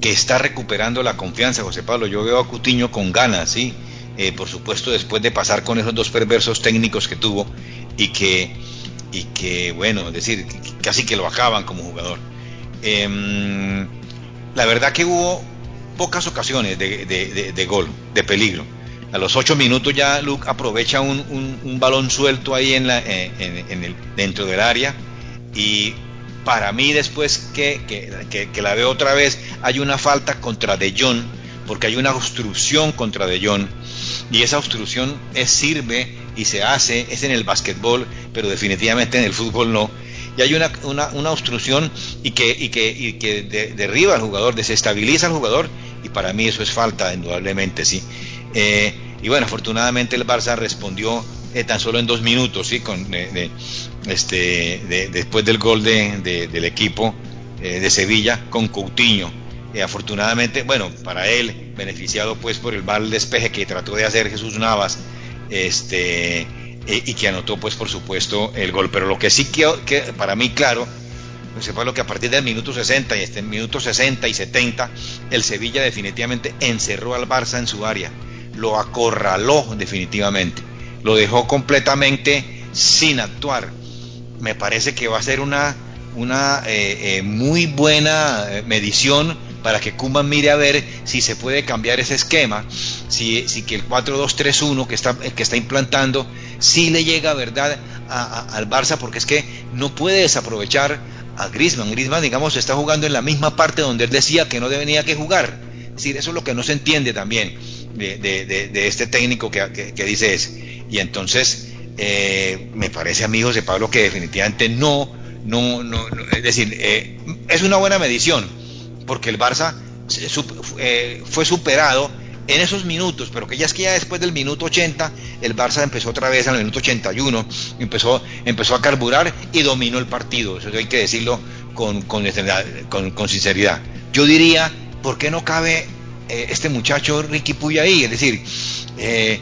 que está recuperando la confianza, José Pablo. Yo veo a Coutinho con ganas, sí, eh, por supuesto, después de pasar con esos dos perversos técnicos que tuvo y que, y que bueno, es decir, casi que lo acaban como jugador. Eh, la verdad que hubo pocas ocasiones de, gol, de peligro. A los ocho minutos ya Luke aprovecha un, balón suelto ahí en la, el, dentro del área. Y para mí después que, que, la veo otra vez hay una falta contra De Jong porque hay una obstrucción contra De Jong. Y esa obstrucción es, sirve y se hace, es en el básquetbol, pero definitivamente en el fútbol no y hay una, una, una obstrucción y que, y que, y que derriba al jugador, desestabiliza al jugador y para mí eso es falta, indudablemente, sí. Eh, y bueno, afortunadamente el Barça respondió eh, tan solo en dos minutos, sí, con, este, después del gol del equipo de Sevilla con Coutinho. afortunadamente, bueno, para él, beneficiado pues por el mal despeje que trató de hacer Jesús Navas, este, y que anotó pues por supuesto el gol. Pero lo que sí que, que para mí claro fue lo que a partir del minuto 60 y este minuto 60 y 70 el Sevilla definitivamente encerró al Barça en su área, lo acorraló definitivamente, lo dejó completamente sin actuar. Me parece que va a ser una, una eh, eh, muy buena eh, medición para que Kuman mire a ver si se puede cambiar ese esquema, si, si que el 4-2-3-1 que está, que está implantando, si le llega verdad al Barça, porque es que no puede desaprovechar a Grisman. Grisman, digamos, está jugando en la misma parte donde él decía que no debería que jugar. Es decir, eso es lo que no se entiende también de, este técnico que, dice es. Y entonces, eh, me parece, amigos de Pablo, que definitivamente no, no, no, es decir, eh, es una buena medición, porque el Barça eh, fue superado en esos minutos, pero que ya es que ya después del minuto 80 el Barça empezó otra vez en el minuto 81, empezó, empezó a carburar y dominó el partido, eso hay que decirlo con, con, sinceridad. Yo diría, ¿por qué no cabe eh, este muchacho Ricky Puy ahí? Es decir, eh,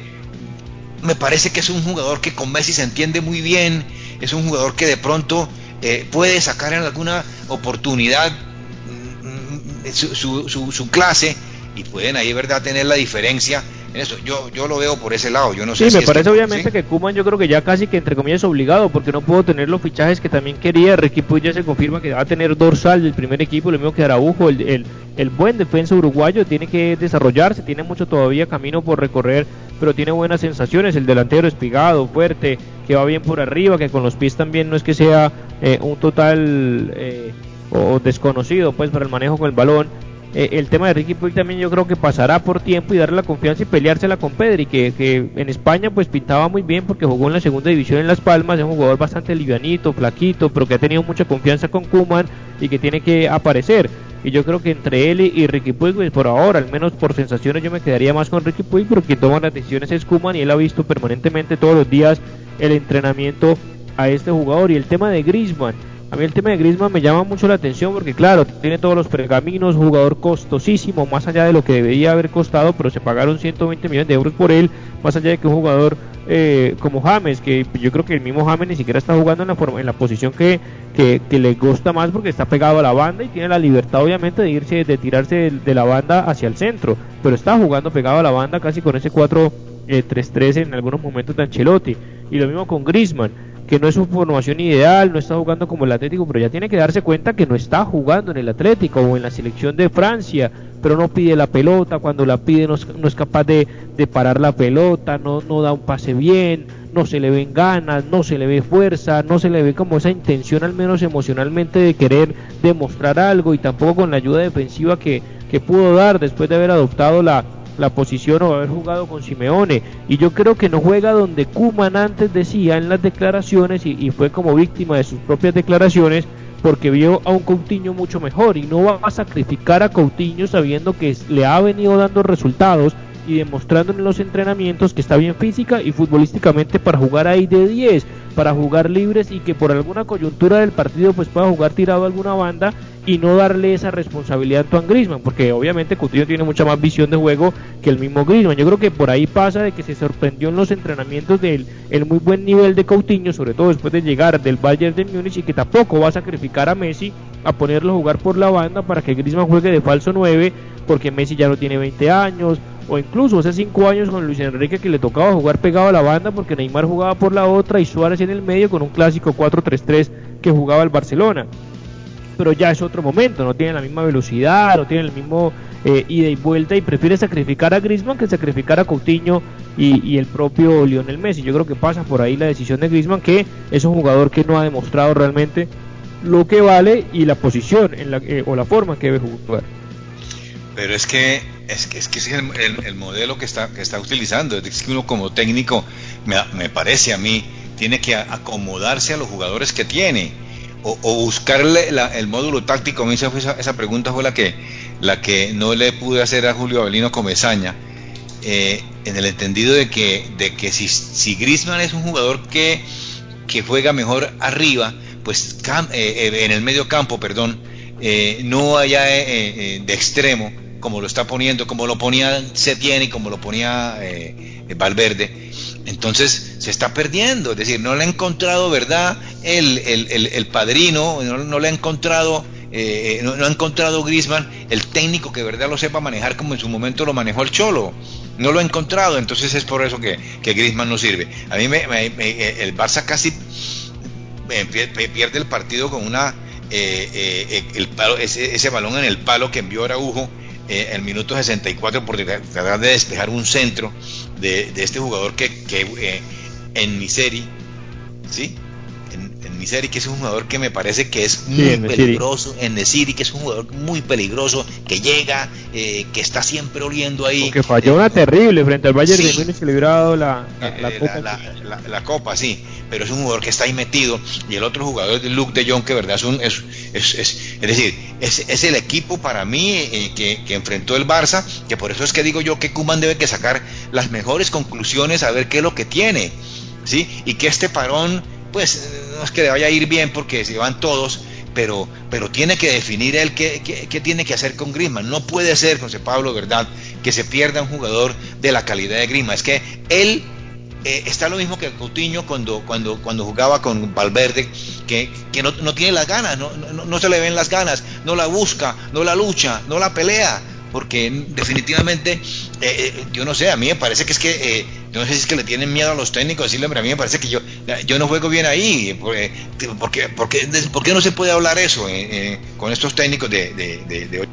me parece que es un jugador que con Messi se entiende muy bien, es un jugador que de pronto eh, puede sacar en alguna oportunidad mm, mm, su, su, su clase y pueden ahí, ¿verdad?, tener la diferencia en eso. Yo, yo lo veo por ese lado, yo no sé Sí, me parece obviamente que Kuman yo creo que ya casi que entre comillas obligado, porque no puedo tener los fichajes que también quería. Ricky Puig ya se confirma que va a tener dorsal del primer equipo, lo mismo que Araujo, el, el, el buen defensa uruguayo, tiene que desarrollarse, tiene mucho todavía camino por recorrer, pero tiene buenas sensaciones. El delantero espigado, fuerte, que va bien por arriba, que con los pies también no es que sea eh, un total... Eh, o desconocido pues para el manejo con el balón eh, el tema de Ricky Puig también yo creo que pasará por tiempo y darle la confianza y peleársela con Pedri, que, que en España pues pintaba muy bien porque jugó en la segunda división en Las Palmas, es un jugador bastante livianito, flaquito, pero que ha tenido mucha confianza con Kuman y que tiene que aparecer. Y yo creo que entre él y Ricky Puig, pues por ahora, al menos por sensaciones, yo me quedaría más con Ricky Puig, pero quien toma las decisiones es Kuman y él ha visto permanentemente todos los días el entrenamiento a este jugador. Y el tema de Griezmann, a mí el tema de Griezmann me llama mucho la atención porque claro, tiene todos los pergaminos, jugador costosísimo, más allá de lo que debería haber costado, pero se pagaron 120 millones de euros por él, más allá de que un jugador eh, como James, que yo creo que el mismo James ni siquiera está jugando en la, forma, en la posición que, que, le gusta más porque está pegado a la banda y tiene la libertad obviamente de irse, de tirarse de, la banda hacia el centro, pero está jugando pegado a la banda casi con ese 4-3-3 eh, en algunos momentos de Ancelotti. Y lo mismo con Griezmann que no es su formación ideal, no está jugando como el Atlético, pero ya tiene que darse cuenta que no está jugando en el Atlético o en la selección de Francia, pero no pide la pelota, cuando la pide no es, capaz de, parar la pelota, no, no da un pase bien, no se le ven ganas, no se le ve fuerza, no se le ve como esa intención al menos emocionalmente de querer demostrar algo y tampoco con la ayuda defensiva que, que pudo dar después de haber adoptado la, la posición o haber jugado con Simeone. Y yo creo que no juega donde Kuman antes decía en las declaraciones y, fue como víctima de sus propias declaraciones porque vio a un Coutinho mucho mejor y no va a sacrificar a Coutinho sabiendo que le ha venido dando resultados y demostrando en los entrenamientos que está bien física y futbolísticamente para jugar ahí de 10, para jugar libres y que por alguna coyuntura del partido pues pueda jugar tirado a alguna banda y no darle esa responsabilidad a Antoine Griezmann, porque obviamente Coutinho tiene mucha más visión de juego que el mismo Griezmann. Yo creo que por ahí pasa de que se sorprendió en los entrenamientos del el muy buen nivel de Coutinho, sobre todo después de llegar del Bayern de Múnich y que tampoco va a sacrificar a Messi a ponerlo a jugar por la banda para que Griezmann juegue de falso 9, porque Messi ya no tiene 20 años, o incluso hace 5 años con Luis Enrique que le tocaba jugar pegado a la banda porque Neymar jugaba por la otra y Suárez en el medio con un clásico 4-3-3 que jugaba el Barcelona pero ya es otro momento, no tiene la misma velocidad, no tiene el mismo eh, ida y vuelta y prefiere sacrificar a Griezmann que sacrificar a Coutinho y, el propio Lionel Messi. Yo creo que pasa por ahí la decisión de Griezmann, que es un jugador que no ha demostrado realmente lo que vale y la posición en la, eh, o la forma que debe jugar. Pero es que es que, es, que es el, modelo que está, que está utilizando. Es que uno como técnico, me, me parece a mí, tiene que acomodarse a los jugadores que tiene o, buscarle el módulo táctico. esa, esa, pregunta fue la que, la que no le pude hacer a Julio Avelino Comezaña. Eh, en el entendido de que, de que si, si Grisman es un jugador que, que juega mejor arriba, pues eh, en el medio campo, perdón, no allá de extremo, como lo está poniendo, como lo ponía Setién como lo ponía Valverde, entonces se está perdiendo, es decir, no le ha encontrado, ¿verdad? El, el, padrino, no, le ha encontrado, eh, no, ha encontrado Grisman el técnico que verdad lo sepa manejar como en su momento lo manejó el Cholo. No lo ha encontrado, entonces es por eso que, que Grisman no sirve. A mí me, el Barça casi pierde el partido con una eh, eh, el ese, ese, balón en el palo que envió Araujo eh, el minuto 64 por tratar de despejar un centro de, este jugador que, que eh, en Miseri, ¿sí? En Miseri, que es un jugador que me parece que es muy peligroso, en Nesiri, que es un jugador muy peligroso, que llega, eh, que está siempre oliendo ahí. Que falló una terrible frente al Bayern de Múnich que le la, la, copa. sí, pero es un jugador que está ahí metido, y el otro jugador es Luke de Jong, que verdad es un, es, es, es, decir, es, el equipo para mí eh, que, que, enfrentó el Barça, que por eso es que digo yo que Kuman debe que sacar las mejores conclusiones a ver qué es lo que tiene, ¿sí? Y que este parón pues no es que le vaya a ir bien porque se van todos, pero, pero tiene que definir él qué, qué, tiene que hacer con Griezmann. No puede ser, José Pablo, ¿verdad?, que se pierda un jugador de la calidad de Griezmann. Es que él eh, está lo mismo que Coutinho cuando, cuando, cuando jugaba con Valverde, que, que no, no, tiene las ganas, no, no, no se le ven las ganas, no la busca, no la lucha, no la pelea porque definitivamente, eh, eh, yo no sé, a mí me parece que es que, eh, no sé si es que le tienen miedo a los técnicos, decirle, hombre, a mí me parece que yo, yo no juego bien ahí, porque, ¿por qué no se puede hablar eso con estos técnicos de, de, de,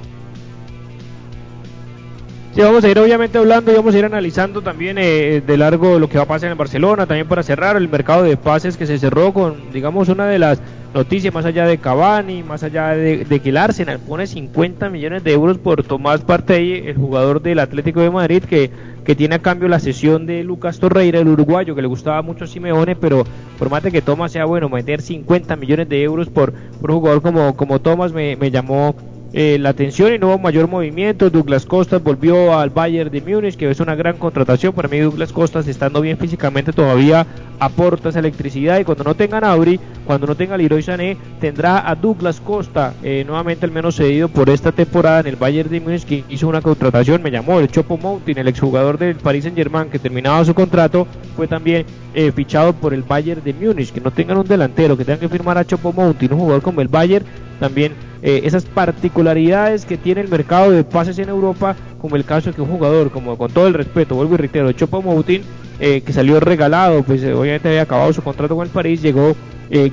Sí, vamos a ir obviamente hablando y vamos a ir analizando también de largo lo que va a pasar en Barcelona, también para cerrar el mercado de pases que se cerró con, digamos, una de las noticia más allá de Cavani, más allá de, que el Arsenal pone 50 millones de euros por Tomás Partey, el jugador del Atlético de Madrid, que, que tiene a cambio la sesión de Lucas Torreira, el uruguayo, que le gustaba mucho a Simeone, pero por más que Tomás sea bueno, meter 50 millones de euros por, por un jugador como, como Tomás me, me llamó eh, la atención y no hubo mayor movimiento. Douglas Costas volvió al Bayern de Múnich, que es una gran contratación. Para mí, Douglas Costas, estando bien físicamente, todavía aporta esa electricidad. Y cuando no tenga Nauri, cuando no tenga Leroy Sané, tendrá a Douglas Costa, eh, nuevamente al menos cedido por esta temporada en el Bayern de Múnich, que hizo una contratación. Me llamó el Chopo Mountain, el exjugador del Paris Saint Germain, que terminaba su contrato, fue también eh, fichado por el Bayern de Múnich. Que no tengan un delantero, que tengan que firmar a Chopo Mountain, un jugador como el Bayern también eh, esas particularidades que tiene el mercado de pases en Europa, como el caso de que un jugador, como con todo el respeto, vuelvo y reitero, Chopo Moutin, eh, que salió regalado, pues eh, obviamente había acabado su contrato con el París, llegó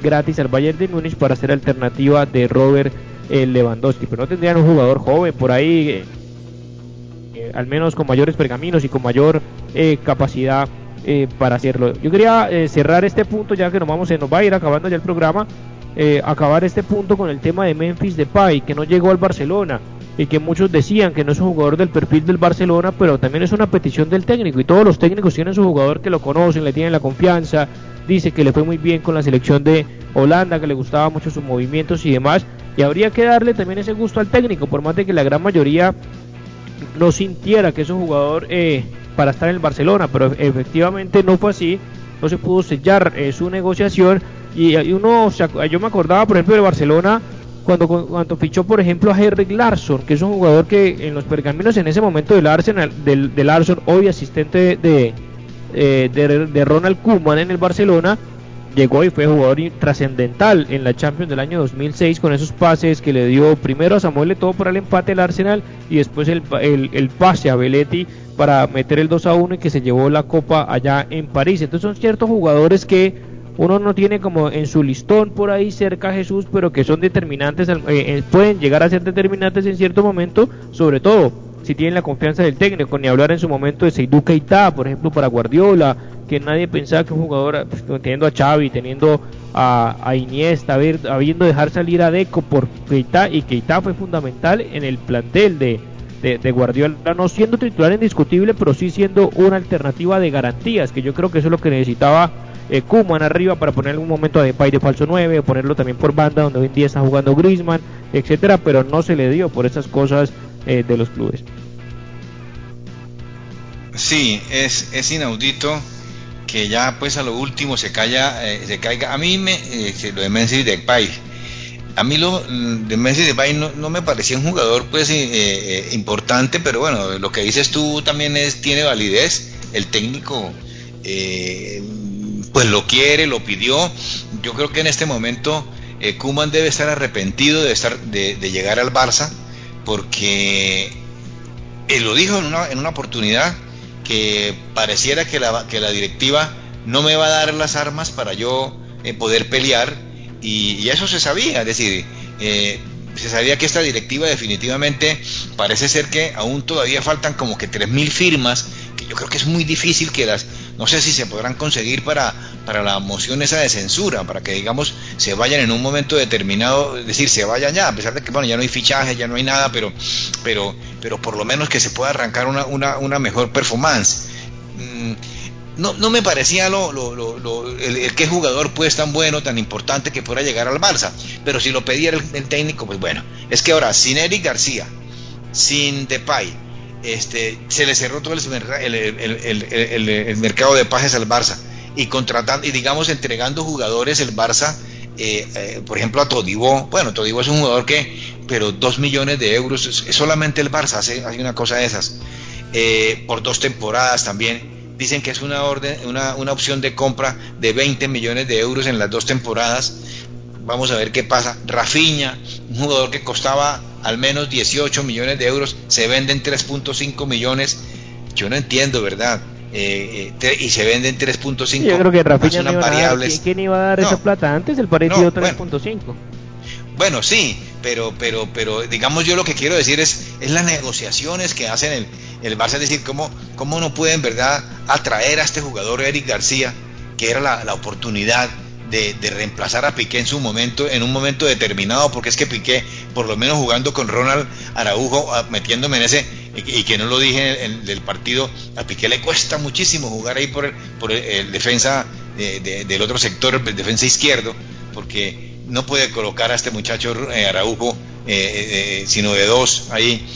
gratis al Bayern de Múnich para ser alternativa de Robert Lewandowski, pero no tendrían un jugador joven por ahí, al menos con mayores pergaminos y con mayor capacidad para hacerlo. Yo quería cerrar este punto ya que nos vamos, nos va a ir acabando ya el programa eh, acabar este punto con el tema de Memphis Depay, que no llegó al Barcelona y que muchos decían que no es un jugador del perfil del Barcelona, pero también es una petición del técnico y todos los técnicos tienen su jugador que lo conocen, le tienen la confianza, dice que le fue muy bien con la selección de Holanda, que le gustaba mucho sus movimientos y demás, y habría que darle también ese gusto al técnico, por más de que la gran mayoría no sintiera que es un jugador eh, para estar en el Barcelona, pero efectivamente no fue así, no se pudo sellar eh, su negociación y, uno, yo me acordaba, por ejemplo, de Barcelona cuando, cuando fichó, por ejemplo, a Henrik Larsson, que es un jugador que en los pergaminos en ese momento del Arsenal, del, del Larsson, hoy asistente de, eh, de, de, Ronald Koeman en el Barcelona, llegó y fue jugador trascendental en la Champions del año 2006 con esos pases que le dio primero a Samuel todo para el empate del Arsenal y después el, el, el pase a Belletti para meter el 2 a 1 y que se llevó la copa allá en París. Entonces son ciertos jugadores que uno no tiene como en su listón por ahí cerca a Jesús, pero que son determinantes, eh, eh, pueden llegar a ser determinantes en cierto momento, sobre todo si tienen la confianza del técnico, ni hablar en su momento de Seydou Keita, por ejemplo, para Guardiola, que nadie pensaba que un jugador, pues, teniendo a Xavi, teniendo a, a Iniesta, habiendo dejar salir a Deco por Keita, y Keita fue fundamental en el plantel de, de, de, Guardiola, no siendo titular indiscutible, pero sí siendo una alternativa de garantías, que yo creo que eso es lo que necesitaba eh, Kuman arriba para poner un momento a Depay de falso 9, o ponerlo también por banda donde hoy en día está jugando Griezmann, etcétera, pero no se le dio por esas cosas eh, de los clubes. Sí, es, es inaudito que ya pues a lo último se calla, eh, se caiga. A mí me, eh, lo de Memphis Depay, a mí lo de Memphis Depay no, no me parecía un jugador pues eh, importante, pero bueno, lo que dices tú también es tiene validez. El técnico pues lo quiere, lo pidió. Yo creo que en este momento Kuman debe estar arrepentido de estar de, llegar al Barça porque él lo dijo en una, en una oportunidad que pareciera que la, que la directiva no me va a dar las armas para yo eh, poder pelear y, eso se sabía, es decir, eh, se sabía que esta directiva definitivamente parece ser que aún todavía faltan como que 3.000 firmas, que yo creo que es muy difícil que las, no sé si se podrán conseguir para, para la moción esa de censura, para que digamos se vayan en un momento determinado, es decir, se vayan ya, a pesar de que bueno, ya no hay fichaje, ya no hay nada, pero, pero, pero por lo menos que se pueda arrancar una, una, una mejor performance. Mm, no, no me parecía lo, lo, lo, el, el, que jugador pues tan bueno, tan importante que pueda llegar al Barça, pero si lo pedía el, técnico, pues bueno, es que ahora sin Eric García, sin Depay, este, se le cerró todo el, el, mercado de pases al Barça. Y contratando y digamos entregando jugadores el Barça eh, eh, por ejemplo a Todibó. Bueno Todibó es un jugador que pero dos millones de euros es, solamente el Barça hace, hace, una cosa de esas. Eh, por dos temporadas también dicen que es una orden una, una opción de compra de 20 millones de euros en las dos temporadas vamos a ver qué pasa Rafiña un jugador que costaba al menos 18 millones de euros, se venden 3.5 millones. Yo no entiendo, ¿verdad? Eh, eh, y se venden 3.5 Yo creo que Rafinha no variables. ¿Quién iba a dar no, esa plata antes? El parecido no, 3.5. Bueno, bueno, sí, pero, pero, pero digamos yo lo que quiero decir es, es las negociaciones que hacen el, el Barça, es decir, cómo, cómo no pueden, ¿verdad?, atraer a este jugador Eric García, que era la, la oportunidad de, de, reemplazar a Piqué en su momento, en un momento determinado, porque es que Piqué, por lo menos jugando con Ronald Araujo, metiéndome en ese, y, que no lo dije en, en, del partido, a Piqué le cuesta muchísimo jugar ahí por el, por el, el defensa de, de, del otro sector, el defensa izquierdo, porque no puede colocar a este muchacho eh, Araujo, eh, eh, sino de dos ahí,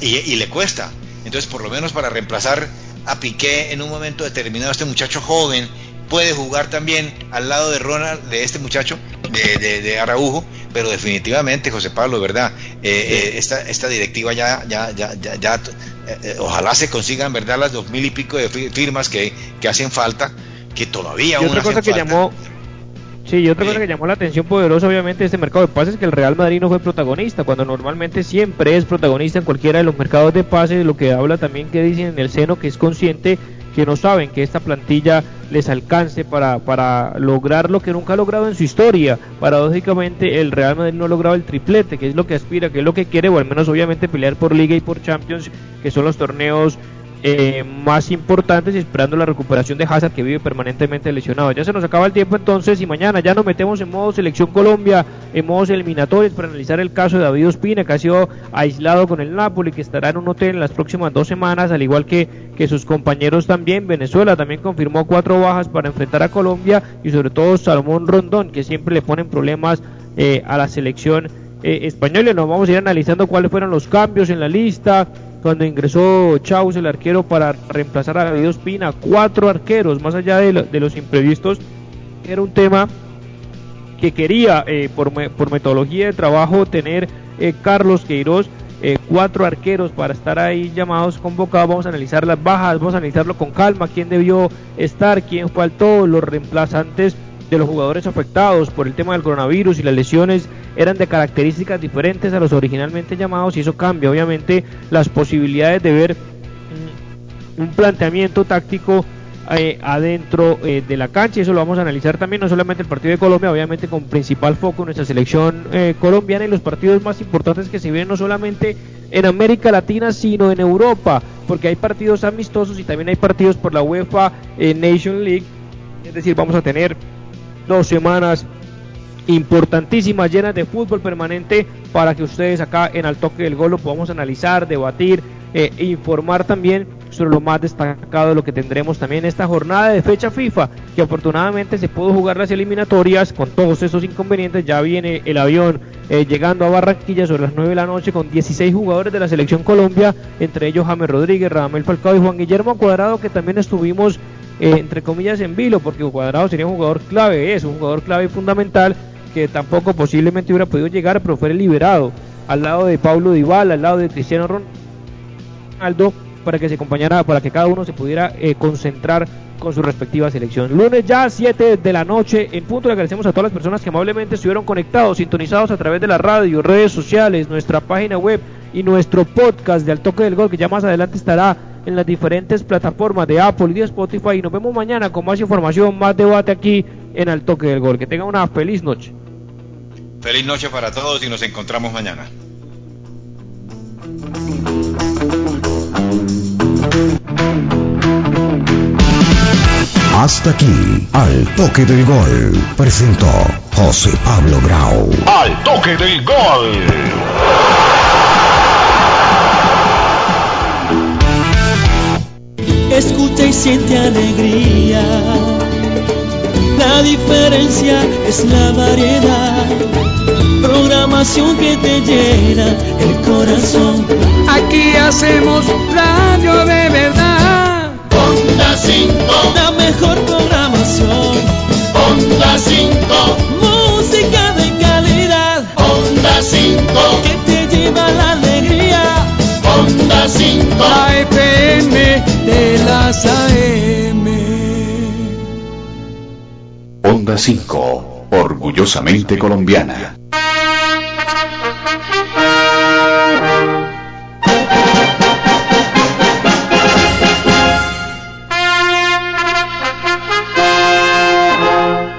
y, y le cuesta. Entonces, por lo menos para reemplazar a Piqué en un momento determinado, este muchacho joven puede jugar también al lado de Ronald, de este muchacho, de, de, de Araujo, pero definitivamente, José Pablo, ¿verdad? Eh, eh, esta, esta directiva ya, ya, ya, ya, ya eh, ojalá se consigan, ¿verdad? Las dos mil y pico de firmas que, que hacen falta, que todavía y otra cosa que falta. llamó Sí, y otra cosa que llamó la atención poderosa obviamente de este mercado de pases es que el Real Madrid no fue protagonista, cuando normalmente siempre es protagonista en cualquiera de los mercados de pases, lo que habla también que dicen en el seno que es consciente que no saben que esta plantilla les alcance para, para lograr lo que nunca ha logrado en su historia. Paradójicamente el Real Madrid no ha logrado el triplete, que es lo que aspira, que es lo que quiere, o al menos obviamente pelear por Liga y por Champions, que son los torneos eh, más importantes esperando la recuperación de Hazard que vive permanentemente lesionado. Ya se nos acaba el tiempo entonces y mañana ya nos metemos en modo selección Colombia, en modos eliminatorios para analizar el caso de David Ospina que ha sido aislado con el Napoli, que estará en un hotel en las próximas dos semanas, al igual que, que sus compañeros también. Venezuela también confirmó cuatro bajas para enfrentar a Colombia y sobre todo Salomón Rondón, que siempre le ponen problemas eh, a la selección eh, española. Nos vamos a ir analizando cuáles fueron los cambios en la lista, cuando ingresó Chaus, el arquero, para reemplazar a David Ospina, cuatro arqueros, más allá de, de los imprevistos, era un tema que quería, eh, por, por, metodología de trabajo, tener eh, Carlos Queiroz, eh, cuatro arqueros para estar ahí llamados, convocados. Vamos a analizar las bajas, vamos a analizarlo con calma, quién debió estar, quién faltó, los reemplazantes de los jugadores afectados por el tema del coronavirus y las lesiones eran de características diferentes a los originalmente llamados y eso cambia obviamente las posibilidades de ver un planteamiento táctico eh, adentro eh, de la cancha. Y eso lo vamos a analizar también no solamente el partido de Colombia obviamente con principal foco nuestra selección eh, colombiana y los partidos más importantes que se vienen no solamente en América Latina sino en Europa porque hay partidos amistosos y también hay partidos por la UEFA Nation League. Es decir vamos a tener dos semanas importantísimas, llenas de fútbol permanente para que ustedes acá en Al Toque del Gol lo podamos analizar, debatir eh, e informar también sobre lo más destacado de lo que tendremos también esta jornada de fecha FIFA que afortunadamente se pudo jugar las eliminatorias con todos esos inconvenientes. Ya viene el avión eh, llegando a Barranquilla sobre las 9 de la noche con 16 jugadores de la selección Colombia, entre ellos James Rodríguez, Radamel Falcao y Juan Guillermo Cuadrado, que también estuvimos eh, entre comillas en vilo, porque Cuadrado sería un jugador clave, es un jugador clave y fundamental que tampoco posiblemente hubiera podido llegar, pero fue liberado al lado de Pablo Dybala, al lado de Cristiano Ronaldo, para que se acompañara, para que cada uno se pudiera eh, concentrar con su respectiva selección. Lunes ya 7 de la noche en punto. Le agradecemos a todas las personas que amablemente estuvieron conectados, sintonizados a través de la radio, redes sociales, nuestra página web y nuestro podcast de Al Toque del Gol, que ya más adelante estará en las diferentes plataformas de Apple y de Spotify. Y nos vemos mañana con más información, más debate aquí en Al Toque del Gol. Que tengan una feliz noche. Feliz noche para todos y nos encontramos mañana. Hasta aquí, al toque del gol, presentó José Pablo Grau. Al toque del gol. Escucha y siente alegría. La diferencia es la variedad. Programación que te llena el corazón. Aquí hacemos radio de verdad. Onda 5. La mejor programación. Onda 5. Música de calidad. Onda 5. Onda 5. Orgullosamente colombiana.